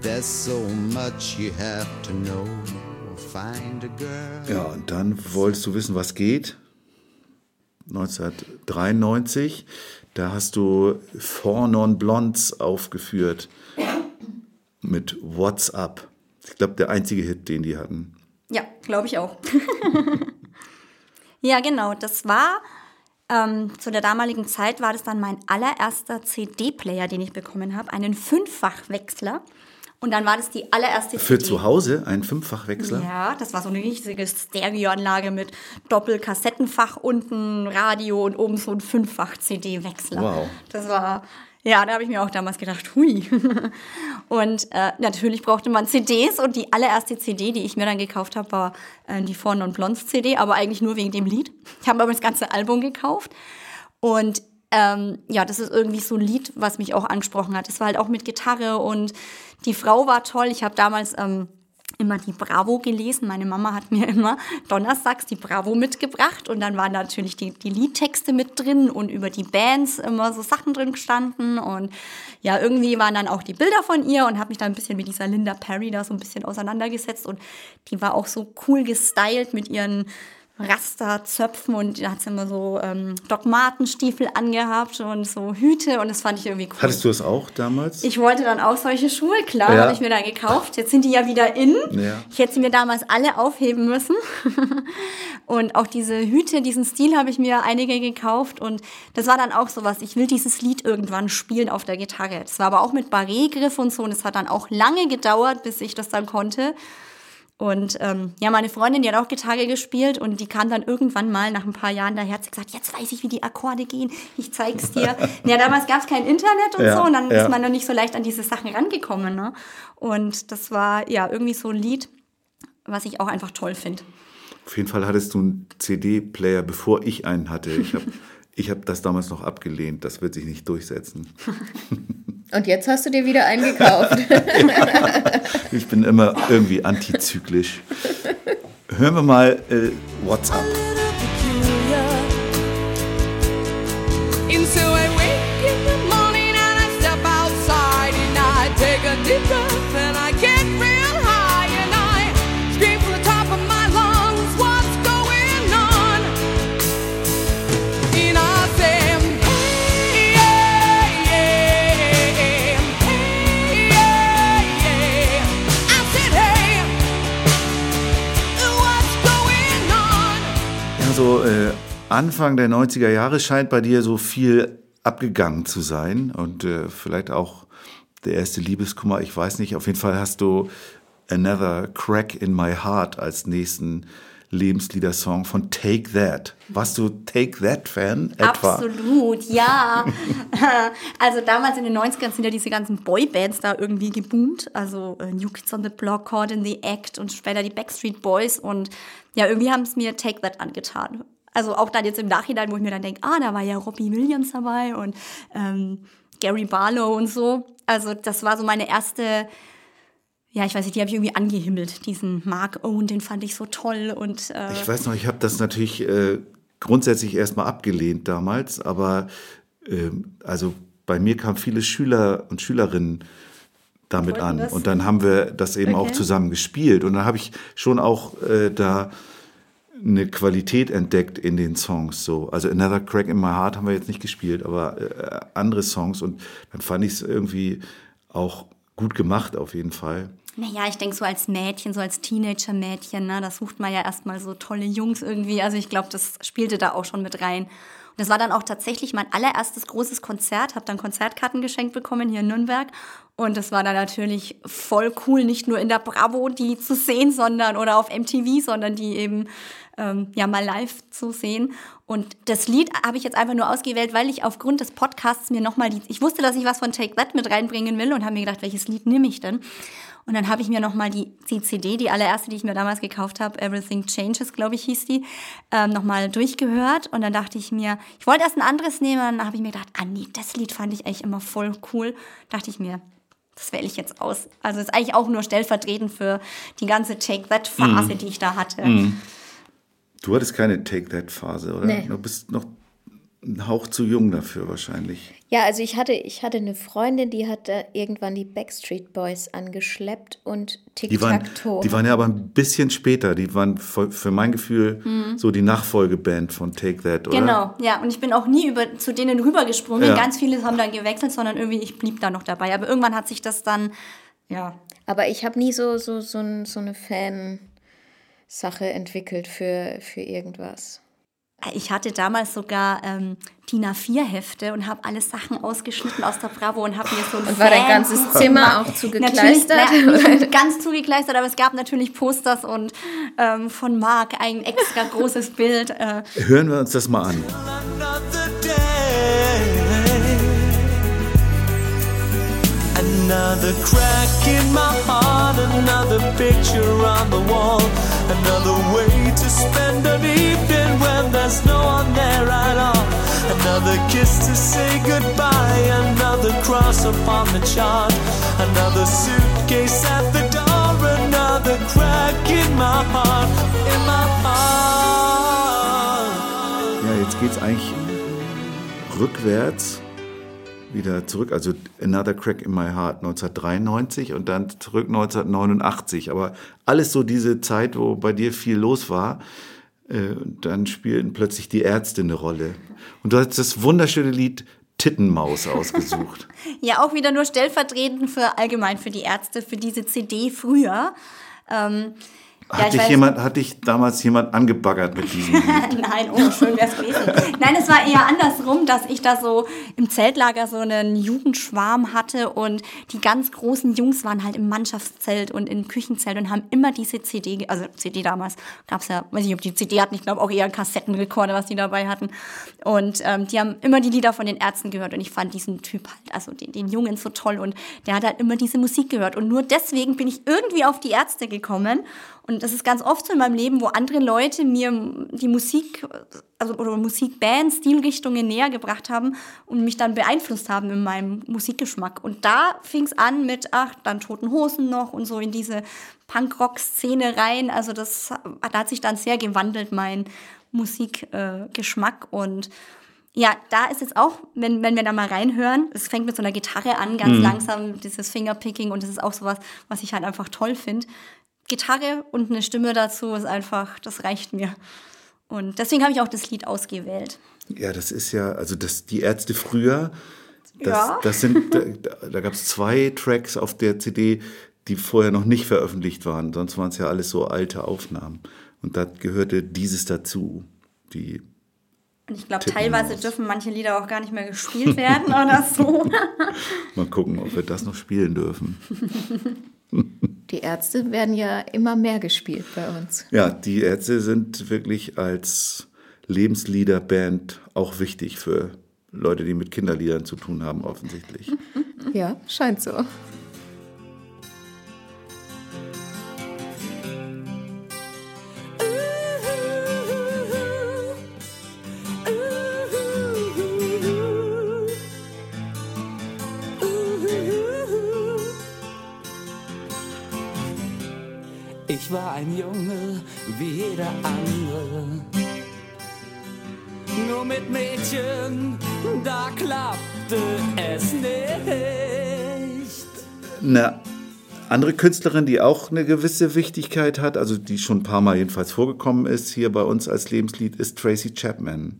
There's so much you have to know. Find a girl. Ja, und dann wolltest du wissen, was geht. 1993, da hast du Four Non Blondes aufgeführt mit What's Up. Ich glaube, der einzige Hit, den die hatten. Ja, glaube ich auch. ja, genau. Das war ähm, zu der damaligen Zeit war das dann mein allererster CD-Player, den ich bekommen habe, einen Fünffachwechsler. Und dann war das die allererste Für CD. zu Hause ein Fünffachwechsler? Ja, das war so eine riesige Stereoanlage mit Doppelkassettenfach unten, Radio und oben so ein Fünffach-CD-Wechsler. Wow. Das war ja, da habe ich mir auch damals gedacht, hui. Und äh, natürlich brauchte man CDs und die allererste CD, die ich mir dann gekauft habe, war äh, die Vorn und Blondes CD, aber eigentlich nur wegen dem Lied. Ich habe aber das ganze Album gekauft und ähm, ja, das ist irgendwie so ein Lied, was mich auch angesprochen hat. Es war halt auch mit Gitarre und die Frau war toll. Ich habe damals ähm, immer die Bravo gelesen. Meine Mama hat mir immer donnerstags die Bravo mitgebracht und dann waren natürlich die, die Liedtexte mit drin und über die Bands immer so Sachen drin gestanden und ja, irgendwie waren dann auch die Bilder von ihr und habe mich dann ein bisschen mit dieser Linda Perry da so ein bisschen auseinandergesetzt und die war auch so cool gestylt mit ihren Rasterzöpfen und da hat sie immer so ähm, Dogmatenstiefel angehabt und so Hüte und das fand ich irgendwie cool. Hattest du es auch damals? Ich wollte dann auch solche Schuhe, klar, ja. habe ich mir dann gekauft. Jetzt sind die ja wieder in. Ja. Ich hätte sie mir damals alle aufheben müssen. und auch diese Hüte, diesen Stil habe ich mir einige gekauft und das war dann auch so was. Ich will dieses Lied irgendwann spielen auf der Gitarre. Das war aber auch mit Barré-Griff und so und es hat dann auch lange gedauert, bis ich das dann konnte. Und ähm, ja, meine Freundin, die hat auch Gitarre gespielt und die kam dann irgendwann mal nach ein paar Jahren daher, hat sie gesagt, jetzt weiß ich, wie die Akkorde gehen, ich zeig's dir. ja, damals gab's kein Internet und ja, so und dann ja. ist man noch nicht so leicht an diese Sachen rangekommen. Ne? Und das war ja irgendwie so ein Lied, was ich auch einfach toll finde. Auf jeden Fall hattest du einen CD-Player, bevor ich einen hatte. Ich habe ich hab das damals noch abgelehnt, das wird sich nicht durchsetzen. Und jetzt hast du dir wieder einen gekauft. ich bin immer irgendwie antizyklisch. Hören wir mal äh, WhatsApp. Anfang der 90er Jahre scheint bei dir so viel abgegangen zu sein und äh, vielleicht auch der erste Liebeskummer, ich weiß nicht, auf jeden Fall hast du Another Crack in My Heart als nächsten Lebensliedersong von Take That. Warst du Take That-Fan? Absolut, ja. also damals in den 90ern sind ja diese ganzen Boybands da irgendwie geboomt. Also äh, New Kids on the Block, Caught in the Act und später die Backstreet Boys. Und ja, irgendwie haben es mir Take That angetan. Also auch dann jetzt im Nachhinein, wo ich mir dann denke, ah, da war ja Robbie Williams dabei und ähm, Gary Barlow und so. Also das war so meine erste, ja, ich weiß nicht, die habe ich irgendwie angehimmelt. Diesen Mark Owen, den fand ich so toll und äh, Ich weiß noch, ich habe das natürlich äh, grundsätzlich erstmal abgelehnt damals, aber ähm, also bei mir kamen viele Schüler und Schülerinnen damit an das? und dann haben wir das eben auch Okay. zusammen gespielt und dann habe ich schon auch äh, da eine Qualität entdeckt in den Songs so. Also Another Crack in My Heart haben wir jetzt nicht gespielt, aber äh, andere Songs und dann fand ich es irgendwie auch gut gemacht auf jeden Fall. Naja, ich denke so als Mädchen, so als Teenager-Mädchen, ne, da sucht man ja erstmal so tolle Jungs irgendwie. Also ich glaube, das spielte da auch schon mit rein. Und das war dann auch tatsächlich mein allererstes großes Konzert. Habe dann Konzertkarten geschenkt bekommen hier in Nürnberg. Und das war dann natürlich voll cool, nicht nur in der Bravo die zu sehen, sondern oder auf MTV, sondern die eben ähm, ja mal live zu sehen. Und das Lied habe ich jetzt einfach nur ausgewählt, weil ich aufgrund des Podcasts mir nochmal die, ich wusste, dass ich was von Take That mit reinbringen will und habe mir gedacht, welches Lied nehme ich denn? Und dann habe ich mir nochmal die, die CD, die allererste, die ich mir damals gekauft habe, Everything Changes, glaube ich, hieß die, ähm, nochmal durchgehört. Und dann dachte ich mir, ich wollte erst ein anderes nehmen, und dann habe ich mir gedacht, ah nee, das Lied fand ich eigentlich immer voll cool. Dachte ich mir, das wähle ich jetzt aus. Also ist eigentlich auch nur stellvertretend für die ganze Take That-Phase, die ich da hatte. Du hattest keine Take That Phase, oder? Nee. Du bist noch ein Hauch zu jung dafür wahrscheinlich. Ja, also ich hatte, ich hatte eine Freundin, die hat da irgendwann die Backstreet Boys angeschleppt und Die waren, Tic-Tac-Toe. die waren ja aber ein bisschen später. Die waren für für mein Gefühl so die Nachfolgeband von Take That, oder? Genau, ja. Und ich bin auch nie über, zu denen rübergesprungen. Ja. Ganz viele haben dann gewechselt, sondern irgendwie, ich blieb da noch dabei. Aber irgendwann hat sich das dann, ja, Aber ich habe nie so, so, so, ein, so eine Fan-Sache entwickelt für, für irgendwas. Ich hatte damals sogar ähm, DIN A4-Hefte und habe alle Sachen ausgeschnitten aus der Bravo und habe mir so ein Und war dein ganzes Zimmer auch zugekleistert? Natürlich, na, ganz zugekleistert, aber es gab natürlich Posters und ähm, von Marc ein extra großes Bild. Äh, Hören wir uns das mal an. Another crack in my heart, another picture on the wall, another way to spend an evening when there's no one there at all. Another kiss to say goodbye, another cross upon the chart, another suitcase at the door, another crack in my heart, in my heart. Ja, jetzt geht's eigentlich rückwärts wieder zurück. Also Another Crack in My Heart 1993 und dann zurück 1989. Aber alles so diese Zeit, wo bei dir viel los war. Äh, dann spielten plötzlich die Ärzte eine Rolle. Und du hast das wunderschöne Lied Tittenmaus ausgesucht. Ja, auch wieder nur stellvertretend für allgemein für die Ärzte, für diese CD früher. Ähm, Hat ich dich, weiß- jemand, hat dich damals jemand angebaggert mit diesem Lied? Nein, oh, schön wär's gewesen. Nein, es war eher andersrum, dass ich da so im Zeltlager so einen Jugendschwarm hatte und die ganz großen Jungs waren halt im Mannschaftszelt und im Küchenzelt und haben immer diese CD, also CD damals gab's ja, weiß nicht, ob die CD hatten, ich glaube auch eher Kassettenrekorder, was die dabei hatten. Und ähm, die haben immer die Lieder von den Ärzten gehört und ich fand diesen Typ halt, also den, den Jungen so toll und der hat halt immer diese Musik gehört und nur deswegen bin ich irgendwie auf die Ärzte gekommen und das ist ganz oft so in meinem Leben, wo andere Leute mir die Musik, also oder Musikbands, Stilrichtungen näher gebracht haben und mich dann beeinflusst haben in meinem Musikgeschmack. Und da fing es an mit, ach, dann Toten Hosen noch und so in diese Punkrock-Szene rein. Also das da hat sich dann sehr gewandelt, mein Musikgeschmack. Äh, und ja, da ist jetzt auch, wenn, wenn wir da mal reinhören, es fängt mit so einer Gitarre an, ganz langsam, dieses Fingerpicking und das ist auch sowas, was ich halt einfach toll finde. Gitarre und eine Stimme dazu ist einfach, das reicht mir. Und deswegen habe ich auch das Lied ausgewählt. Ja, das ist ja, also das, die Ärzte früher, das, Ja. das sind, da, da gab es zwei Tracks auf der CD, die vorher noch nicht veröffentlicht waren. Sonst waren es ja alles so alte Aufnahmen. Und da gehörte dieses dazu. Die, Und ich glaube, teilweise aus. dürfen manche Lieder auch gar nicht mehr gespielt werden oder so. mal gucken, ob wir das noch spielen dürfen. Die Ärzte werden ja immer mehr gespielt bei uns. Ja, die Ärzte sind wirklich als Lebensliederband auch wichtig für Leute, die mit Kinderliedern zu tun haben, offensichtlich. Ja, scheint so. Ich war ein Junge wie jeder andere. Nur mit Mädchen, da klappte es nicht. Eine andere Künstlerin, die auch eine gewisse Wichtigkeit hat, also die schon ein paar Mal jedenfalls vorgekommen ist hier bei uns als Lebenslied, ist Tracy Chapman.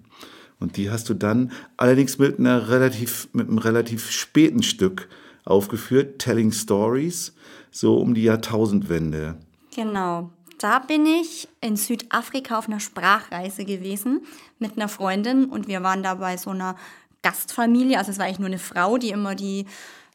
Und die hast du dann allerdings mit einer relativ, mit einem relativ späten Stück aufgeführt, Telling Stories, so um die Jahrtausendwende. Genau. Da bin ich in Südafrika auf einer Sprachreise gewesen mit einer Freundin und wir waren da bei so einer Gastfamilie. Also es war eigentlich nur eine Frau, die immer die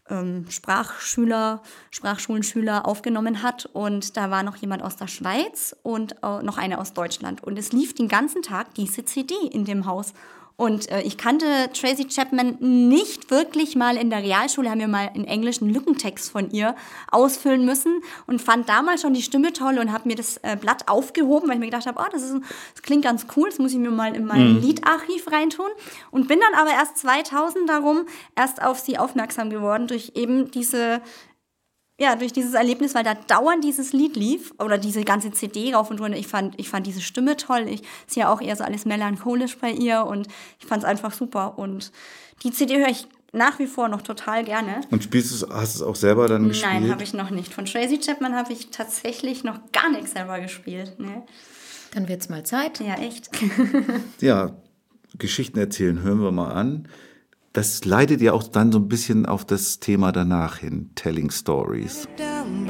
ähm, Sprachschüler, Sprachschulenschüler aufgenommen hat. Und da war noch jemand aus der Schweiz und äh, noch eine aus Deutschland. Und es lief den ganzen Tag diese CD in dem Haus. Und äh, ich kannte Tracy Chapman nicht wirklich mal in der Realschule, haben wir mal einen englischen Lückentext von ihr ausfüllen müssen und fand damals schon die Stimme toll und habe mir das äh, Blatt aufgehoben, weil ich mir gedacht habe, oh, das, ist, das klingt ganz cool, das muss ich mir mal in mein Mhm. Liedarchiv reintun. Und bin dann aber erst 2000 darum erst auf sie aufmerksam geworden durch eben diese ja, durch dieses Erlebnis, weil da dauernd dieses Lied lief oder diese ganze CD rauf und runter. Ich fand, ich fand diese Stimme toll. Ich ist ja auch eher so alles melancholisch bei ihr und ich fand es einfach super. Und die CD höre ich nach wie vor noch total gerne. Und spielst du es, hast du es auch selber dann gespielt? Nein, habe ich noch nicht. Von Tracy Chapman habe ich tatsächlich noch gar nichts selber gespielt. Ne? Dann wird's mal Zeit. Ja, echt. Ja, Geschichten erzählen, hören wir mal an. Das leitet ja auch dann so ein bisschen auf das Thema danach hin, Telling Stories. down,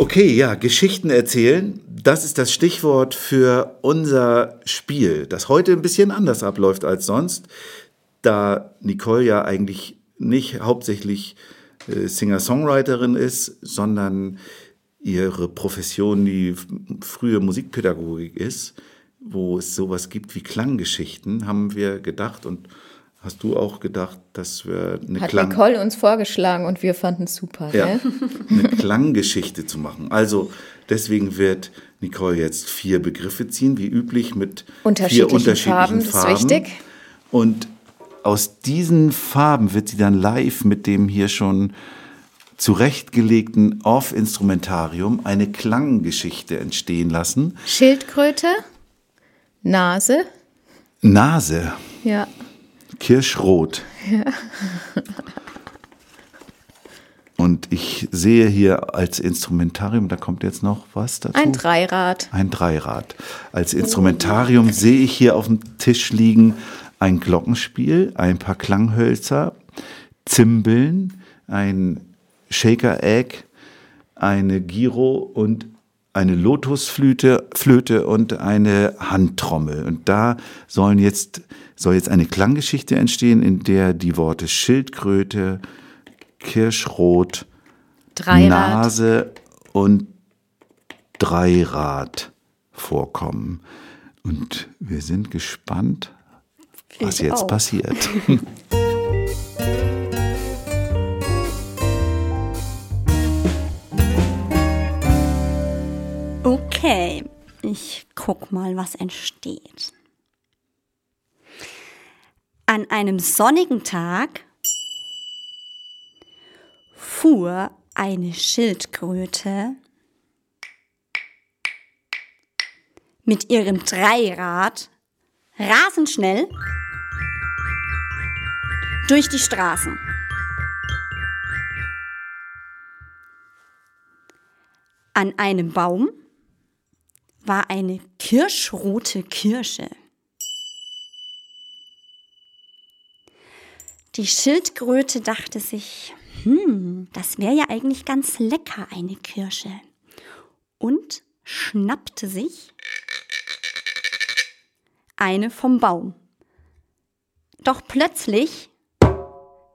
Okay, ja, Geschichten erzählen, das ist das Stichwort für unser Spiel, das heute ein bisschen anders abläuft als sonst, da Nicole ja eigentlich nicht hauptsächlich äh, Singer-Songwriterin ist, sondern ihre Profession die frühe Musikpädagogik ist, wo es sowas gibt wie Klanggeschichten, haben wir gedacht und hast du auch gedacht, dass wir eine Hat Klang Nicole uns vorgeschlagen und wir fanden es super. ja, Gell? eine Klanggeschichte zu machen. Also deswegen wird Nicole jetzt vier Begriffe ziehen, wie üblich mit Unterschiedlichen vier unterschiedlichen Farben, das ist Farben. wichtig. Und aus diesen Farben wird sie dann live mit dem hier schon zurechtgelegten Off-Instrumentarium eine Klanggeschichte entstehen lassen. Schildkröte, Nase, Nase, ja. Kirschrot. Und ich sehe hier als Instrumentarium, da kommt jetzt noch was dazu. Ein Dreirad. Ein Dreirad. Als Instrumentarium sehe ich hier auf dem Tisch liegen ein Glockenspiel, ein paar Klanghölzer, Zimbeln, ein Shaker Egg, eine Giro und eine Lotusflöte Flöte und eine Handtrommel. Und da sollen jetzt, soll jetzt eine Klanggeschichte entstehen, in der die Worte Schildkröte, Kirschrot, Dreirad. Nase und Dreirad vorkommen. Und wir sind gespannt, was Ich jetzt auch. passiert. Okay, ich guck mal, was entsteht. An einem sonnigen Tag fuhr eine Schildkröte mit ihrem Dreirad rasend schnell durch die Straßen. An einem Baum war eine kirschrote Kirsche. Die Schildkröte dachte sich, hm, das wäre ja eigentlich ganz lecker, eine Kirsche. Und schnappte sich eine vom Baum. Doch plötzlich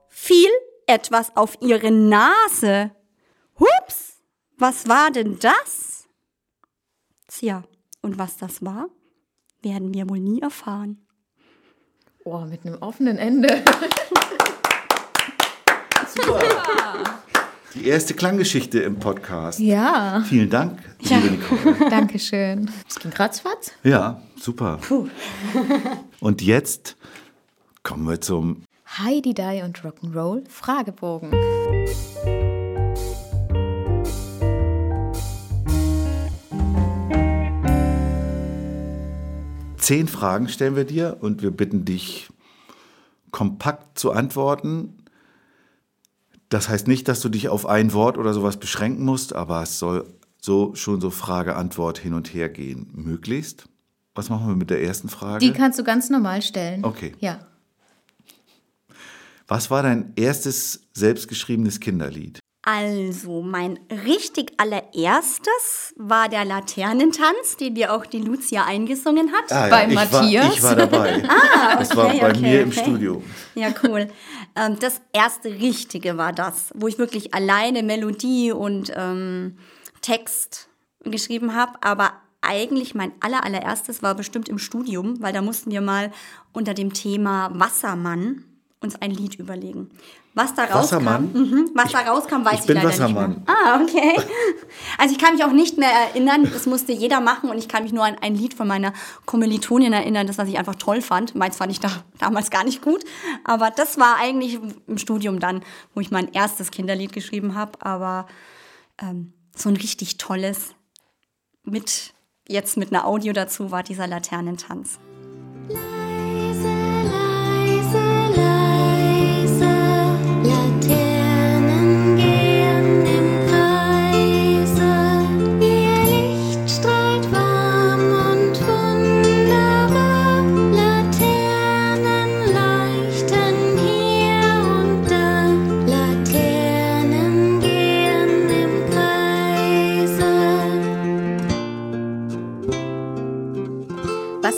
fiel etwas auf ihre Nase. Hups, was war denn das? Tja, und was das war, werden wir wohl nie erfahren. Oh, mit einem offenen Ende. Die erste Klanggeschichte im Podcast. Ja, Vielen Dank, liebe Nicole. Dankeschön. Es ging ratzfatz. Ja, super. Und jetzt kommen wir zum Heidi Die und Rock'n'Roll Fragebogen. Zehn Fragen stellen wir dir und wir bitten dich, kompakt zu antworten. Das heißt nicht, dass du dich auf ein Wort oder sowas beschränken musst, aber es soll so schon so Frage-Antwort hin und her gehen. Möglichst. Was machen wir mit der ersten Frage? Die kannst du ganz normal stellen. Okay. Ja. Was war dein erstes selbstgeschriebenes Kinderlied? Also, mein richtig allererstes war der Laternentanz, den dir auch die Lucia eingesungen hat. Ah, Bei ich Matthias? War, ich war dabei. ah, das war okay, bei okay, mir im okay. Studio. Ja, cool. ähm, das erste Richtige war das, wo ich wirklich alleine Melodie und ähm, Text geschrieben habe. Aber eigentlich mein aller, allererstes war bestimmt im Studium, weil da mussten wir mal unter dem Thema Wassermann uns ein Lied überlegen. Was da rauskam, Wassermann? Mhm, was da rauskam, weiß ich ich, bin leider Wassermann. nicht mehr. Ah, okay. Also ich kann mich auch nicht mehr erinnern, das musste jeder machen und ich kann mich nur an ein Lied von meiner Kommilitonin erinnern, das was ich einfach toll fand. Meins fand ich da damals gar nicht gut, aber das war eigentlich im Studium dann, wo ich mein erstes Kinderlied geschrieben habe, aber ähm, so ein richtig tolles mit jetzt mit einer Audio dazu war dieser Laternentanz.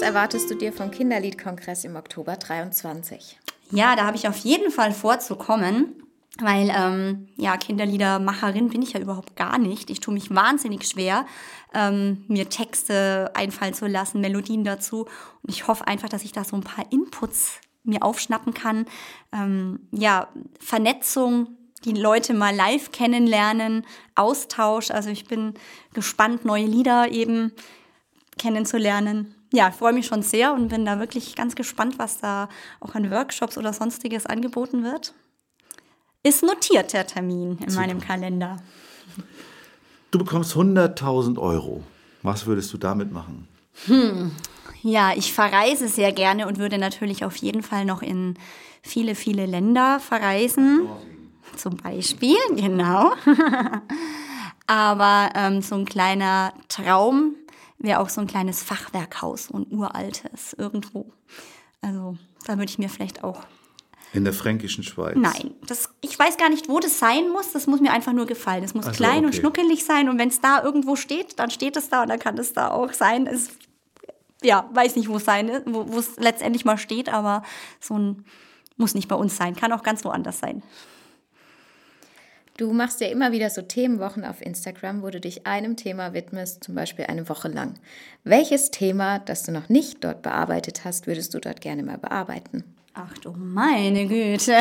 Erwartest du dir vom Kinderliedkongress im Oktober 23? Ja, da habe ich auf jeden Fall vorzukommen, weil ähm, ja Kinderliedermacherin bin ich ja überhaupt gar nicht. Ich tue mich wahnsinnig schwer, ähm, mir Texte einfallen zu lassen, Melodien dazu. Und ich hoffe einfach, dass ich da so ein paar Inputs mir aufschnappen kann. Ähm, ja, Vernetzung, die Leute mal live kennenlernen, Austausch. Also ich bin gespannt, neue Lieder eben kennenzulernen. Ja, ich freue mich schon sehr und bin da wirklich ganz gespannt, was da auch an Workshops oder sonstiges angeboten wird. Ist notiert der Termin in meinem Kalender. Du bekommst 100.000 Euro. Was würdest du damit machen? Ja, ich verreise sehr gerne und würde natürlich auf jeden Fall noch in viele, viele Länder verreisen. Zum Beispiel, genau. Aber ähm, so ein kleiner Traum wäre auch so ein kleines Fachwerkhaus, so ein uraltes irgendwo. Also da würde ich mir vielleicht auch In der fränkischen Schweiz. Nein, das, ich weiß gar nicht, wo das sein muss. Das muss mir einfach nur gefallen. Das muss Ach so, klein und okay. schnuckelig sein. Und wenn es da irgendwo steht, dann steht es da und dann kann es da auch sein. Es, ja, weiß nicht, wo es sein ist, wo es letztendlich mal steht, aber so ein muss nicht bei uns sein. Kann auch ganz woanders sein. Du machst ja immer wieder so Themenwochen auf Instagram, wo du dich einem Thema widmest, zum Beispiel eine Woche lang. Welches Thema, das du noch nicht dort bearbeitet hast, würdest du dort gerne mal bearbeiten? Ach du meine Güte.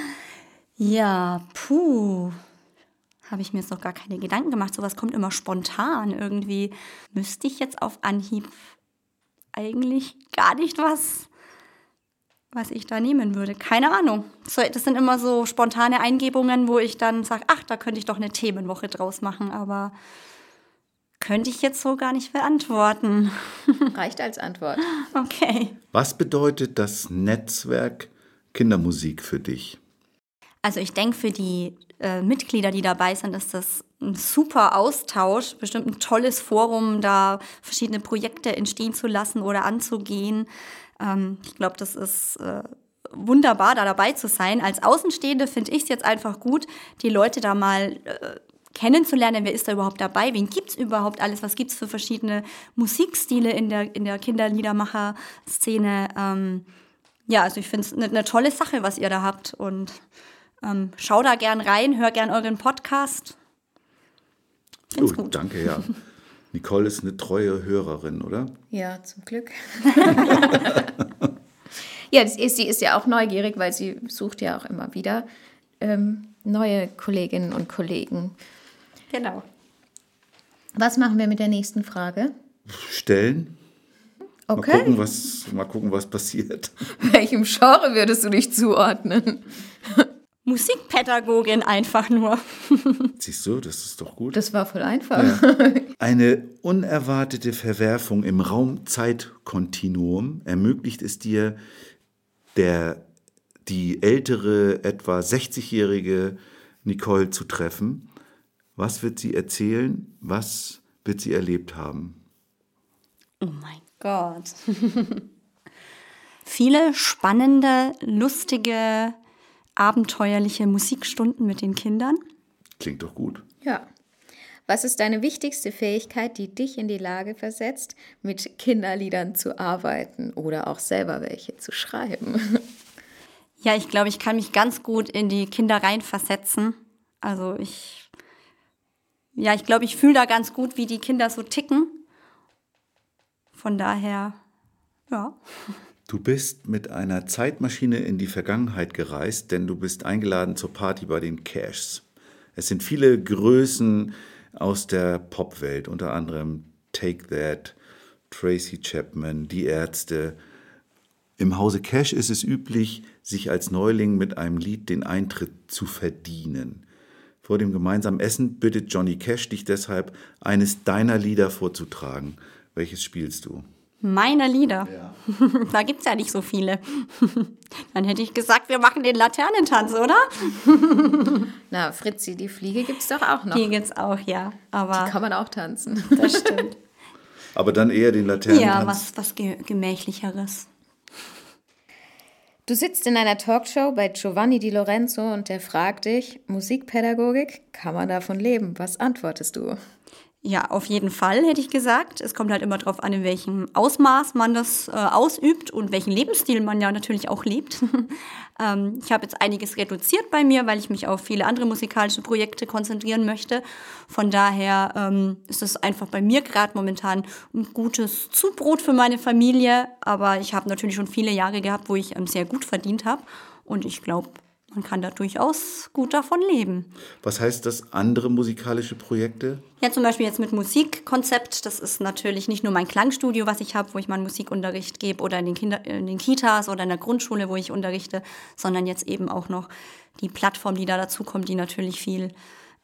ja, puh. Habe ich mir jetzt noch gar keine Gedanken gemacht. Sowas kommt immer spontan irgendwie. Müsste ich jetzt auf Anhieb eigentlich gar nicht was, was ich da nehmen würde. Keine Ahnung. So, das sind immer so spontane Eingebungen, wo ich dann sage, ach, da könnte ich doch eine Themenwoche draus machen. Aber könnte ich jetzt so gar nicht beantworten. Reicht als Antwort. Okay. Was bedeutet das Netzwerk Kindermusik für dich? Also ich denke, für die äh, Mitglieder, die dabei sind, ist das ein super Austausch, bestimmt ein tolles Forum, da verschiedene Projekte entstehen zu lassen oder anzugehen. Ähm, ich glaube, das ist äh, wunderbar, da dabei zu sein. Als Außenstehende finde ich es jetzt einfach gut, die Leute da mal äh, kennenzulernen, wer ist da überhaupt dabei, wen gibt's überhaupt alles, was gibt's für verschiedene Musikstile in der, in der Kinderliedermacher-Szene. Ähm, ja, also ich finde es eine ne tolle Sache, was ihr da habt und ähm, schau da gern rein, hör gern euren Podcast. Find's Gut, gut. danke, ja. Nicole ist eine treue Hörerin, oder? Ja, zum Glück. ja, das ist, sie ist ja auch neugierig, weil sie sucht ja auch immer wieder ähm, neue Kolleginnen und Kollegen. Genau. Was machen wir mit der nächsten Frage? Stellen. Mal, Okay. gucken, was, mal gucken, was passiert. Welchem Genre würdest du dich zuordnen? Musikpädagogin einfach nur. Siehst du, das ist doch gut. Das war voll einfach. Eine unerwartete Verwerfung im Raum-Zeit-Kontinuum ermöglicht es dir, der, die ältere, etwa 60-jährige Nicole zu treffen. Was wird sie erzählen? Was wird sie erlebt haben? Oh mein Gott. Viele spannende, lustige, abenteuerliche Musikstunden mit den Kindern. Klingt doch gut. Ja. Was ist deine wichtigste Fähigkeit, die dich in die Lage versetzt, mit Kinderliedern zu arbeiten oder auch selber welche zu schreiben? Ja, ich glaube, ich kann mich ganz gut in die Kinder reinversetzen. Also ich, ja, ich glaube, ich fühle da ganz gut, wie die Kinder so ticken. Von daher, ja. Du bist mit einer Zeitmaschine in die Vergangenheit gereist, denn du bist eingeladen zur Party bei den Cashs. Es sind viele Größen aus der Popwelt, unter anderem Take That, Tracy Chapman, die Ärzte. Im Hause Cash ist es üblich, sich als Neuling mit einem Lied den Eintritt zu verdienen. Vor dem gemeinsamen Essen bittet Johnny Cash dich deshalb, eines deiner Lieder vorzutragen. Welches spielst du? Meine Lieder. da gibt's ja nicht so viele. Dann hätte ich gesagt, wir machen den Laternentanz, oder? Na, Fritzi, die Fliege gibt's doch auch noch. Die gibt's auch, ja. Aber Kann man auch tanzen. das stimmt. Aber dann eher den Laternentanz. ja, was, was ge gemächlicheres. Du sitzt in einer Talkshow bei Giovanni Di Lorenzo und der fragt dich, Musikpädagogik, kann man davon leben? Was antwortest du? Ja, auf jeden Fall hätte ich gesagt. Es kommt halt immer darauf an, in welchem Ausmaß man das äh, ausübt und welchen Lebensstil man ja natürlich auch lebt. ähm, ich habe jetzt einiges reduziert bei mir, weil ich mich auf viele andere musikalische Projekte konzentrieren möchte. Von daher ähm, ist es einfach bei mir gerade momentan ein gutes Zubrot für meine Familie. Aber ich habe natürlich schon viele Jahre gehabt, wo ich ähm, sehr gut verdient habe. Und ich glaube, man kann da durchaus gut davon leben. Was heißt das andere musikalische Projekte? Ja, zum Beispiel jetzt mit Musikkonzept. Das ist natürlich nicht nur mein Klangstudio, was ich habe, wo ich meinen Musikunterricht gebe oder in den, Kinder, in den Kitas oder in der Grundschule, wo ich unterrichte, sondern jetzt eben auch noch die Plattform, die da dazukommt, die natürlich viel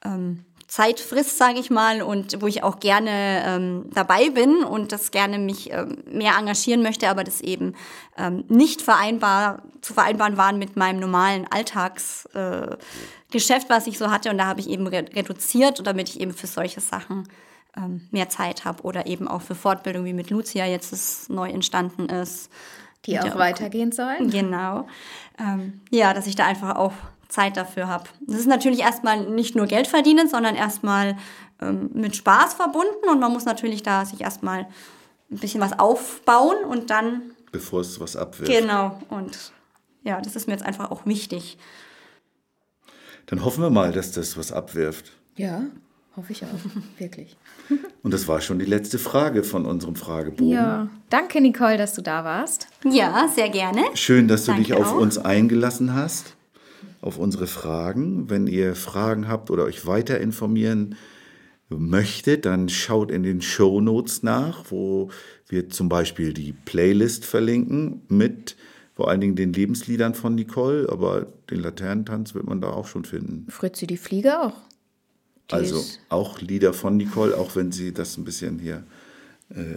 ähm, Zeit frisst, sage ich mal, und wo ich auch gerne ähm, dabei bin und das gerne mich ähm, mehr engagieren möchte, aber das eben ähm, nicht vereinbar zu vereinbaren waren mit meinem normalen Alltagsgeschäft, äh, was ich so hatte. Und da habe ich eben re reduziert, damit ich eben für solche Sachen ähm, mehr Zeit habe oder eben auch für Fortbildung, wie mit Lucia jetzt es neu entstanden ist. Die auch weitergehen sollen? Genau. Ähm, ja, dass ich da einfach auch Zeit dafür habe. Das ist natürlich erstmal nicht nur Geld verdienen, sondern erstmal ähm, mit Spaß verbunden und man muss natürlich da sich erstmal ein bisschen was aufbauen und dann Bevor es was abwirft. genau und ja, das ist mir jetzt einfach auch wichtig. Dann hoffen wir mal, dass das was abwirft. Ja, hoffe ich auch. Wirklich. Und das war schon die letzte Frage von unserem Fragebogen. Ja. Danke, Nicole, dass du da warst. Ja, sehr gerne. Schön, dass du Danke dich auf auch. uns eingelassen hast, auf unsere Fragen. Wenn ihr Fragen habt oder euch weiter informieren möchtet, dann schaut in den Show Notes nach, wo wir zum Beispiel die Playlist verlinken mit vor allen Dingen den Lebensliedern von Nicole, aber den Laternentanz wird man da auch schon finden. Fritzi, die Fliege auch. Die Also auch Lieder von Nicole, auch wenn sie das ein bisschen hier äh,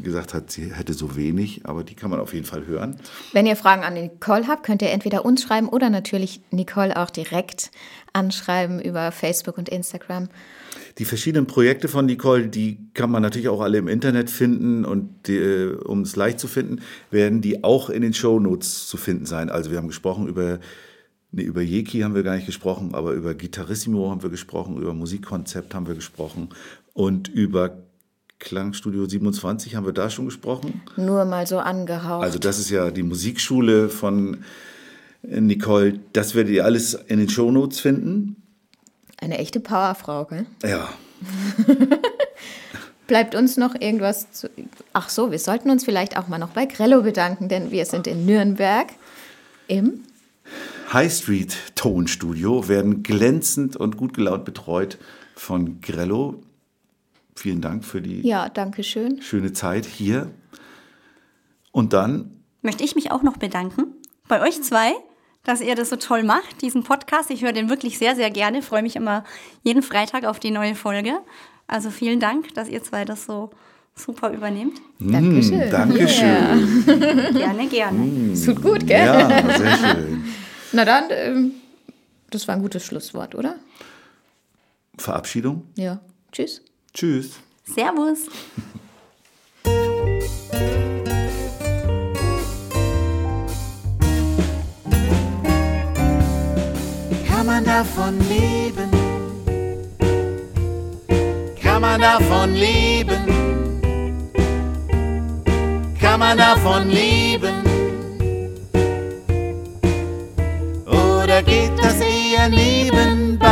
gesagt hat, sie hätte so wenig, aber die kann man auf jeden Fall hören. Wenn ihr Fragen an Nicole habt, könnt ihr entweder uns schreiben oder natürlich Nicole auch direkt anschreiben über Facebook und Instagram. Die verschiedenen Projekte von Nicole, die kann man natürlich auch alle im Internet finden und die, äh, um es leicht zu finden, werden die auch in den Shownotes zu finden sein. Also wir haben gesprochen über, nee, über Jeki haben wir gar nicht gesprochen, aber über Gitarrissimo haben wir gesprochen, über Musikkonzept haben wir gesprochen und über Klangstudio 27 haben wir da schon gesprochen. Nur mal so angehaucht. Also das ist ja die Musikschule von Nicole. Das werdet ihr alles in den Shownotes finden. Eine echte Powerfrau, gell? Ja. Bleibt uns noch irgendwas zu. Ach so, wir sollten uns vielleicht auch mal noch bei Grello bedanken, denn wir sind in Nürnberg im. High Street Tonstudio werden glänzend und gut gelaunt betreut von Grello. Vielen Dank für die Ja, danke schön. schöne Zeit hier. Und dann Möchte ich mich auch noch bedanken bei euch zwei, dass ihr das so toll macht, diesen Podcast. Ich höre den wirklich sehr, sehr gerne. Freue mich immer jeden Freitag auf die neue Folge. Also vielen Dank, dass ihr zwei das so super übernehmt. Dankeschön. Dankeschön. Gerne, gerne. Es tut gut, gell? Ja, sehr schön. Na dann, ähm, das war ein gutes Schlusswort, oder? Verabschiedung. Ja. Tschüss. Tschüss. Servus. Kann man davon leben? Kann man davon leben? Kann man davon leben? Oder geht das eher nebenbei?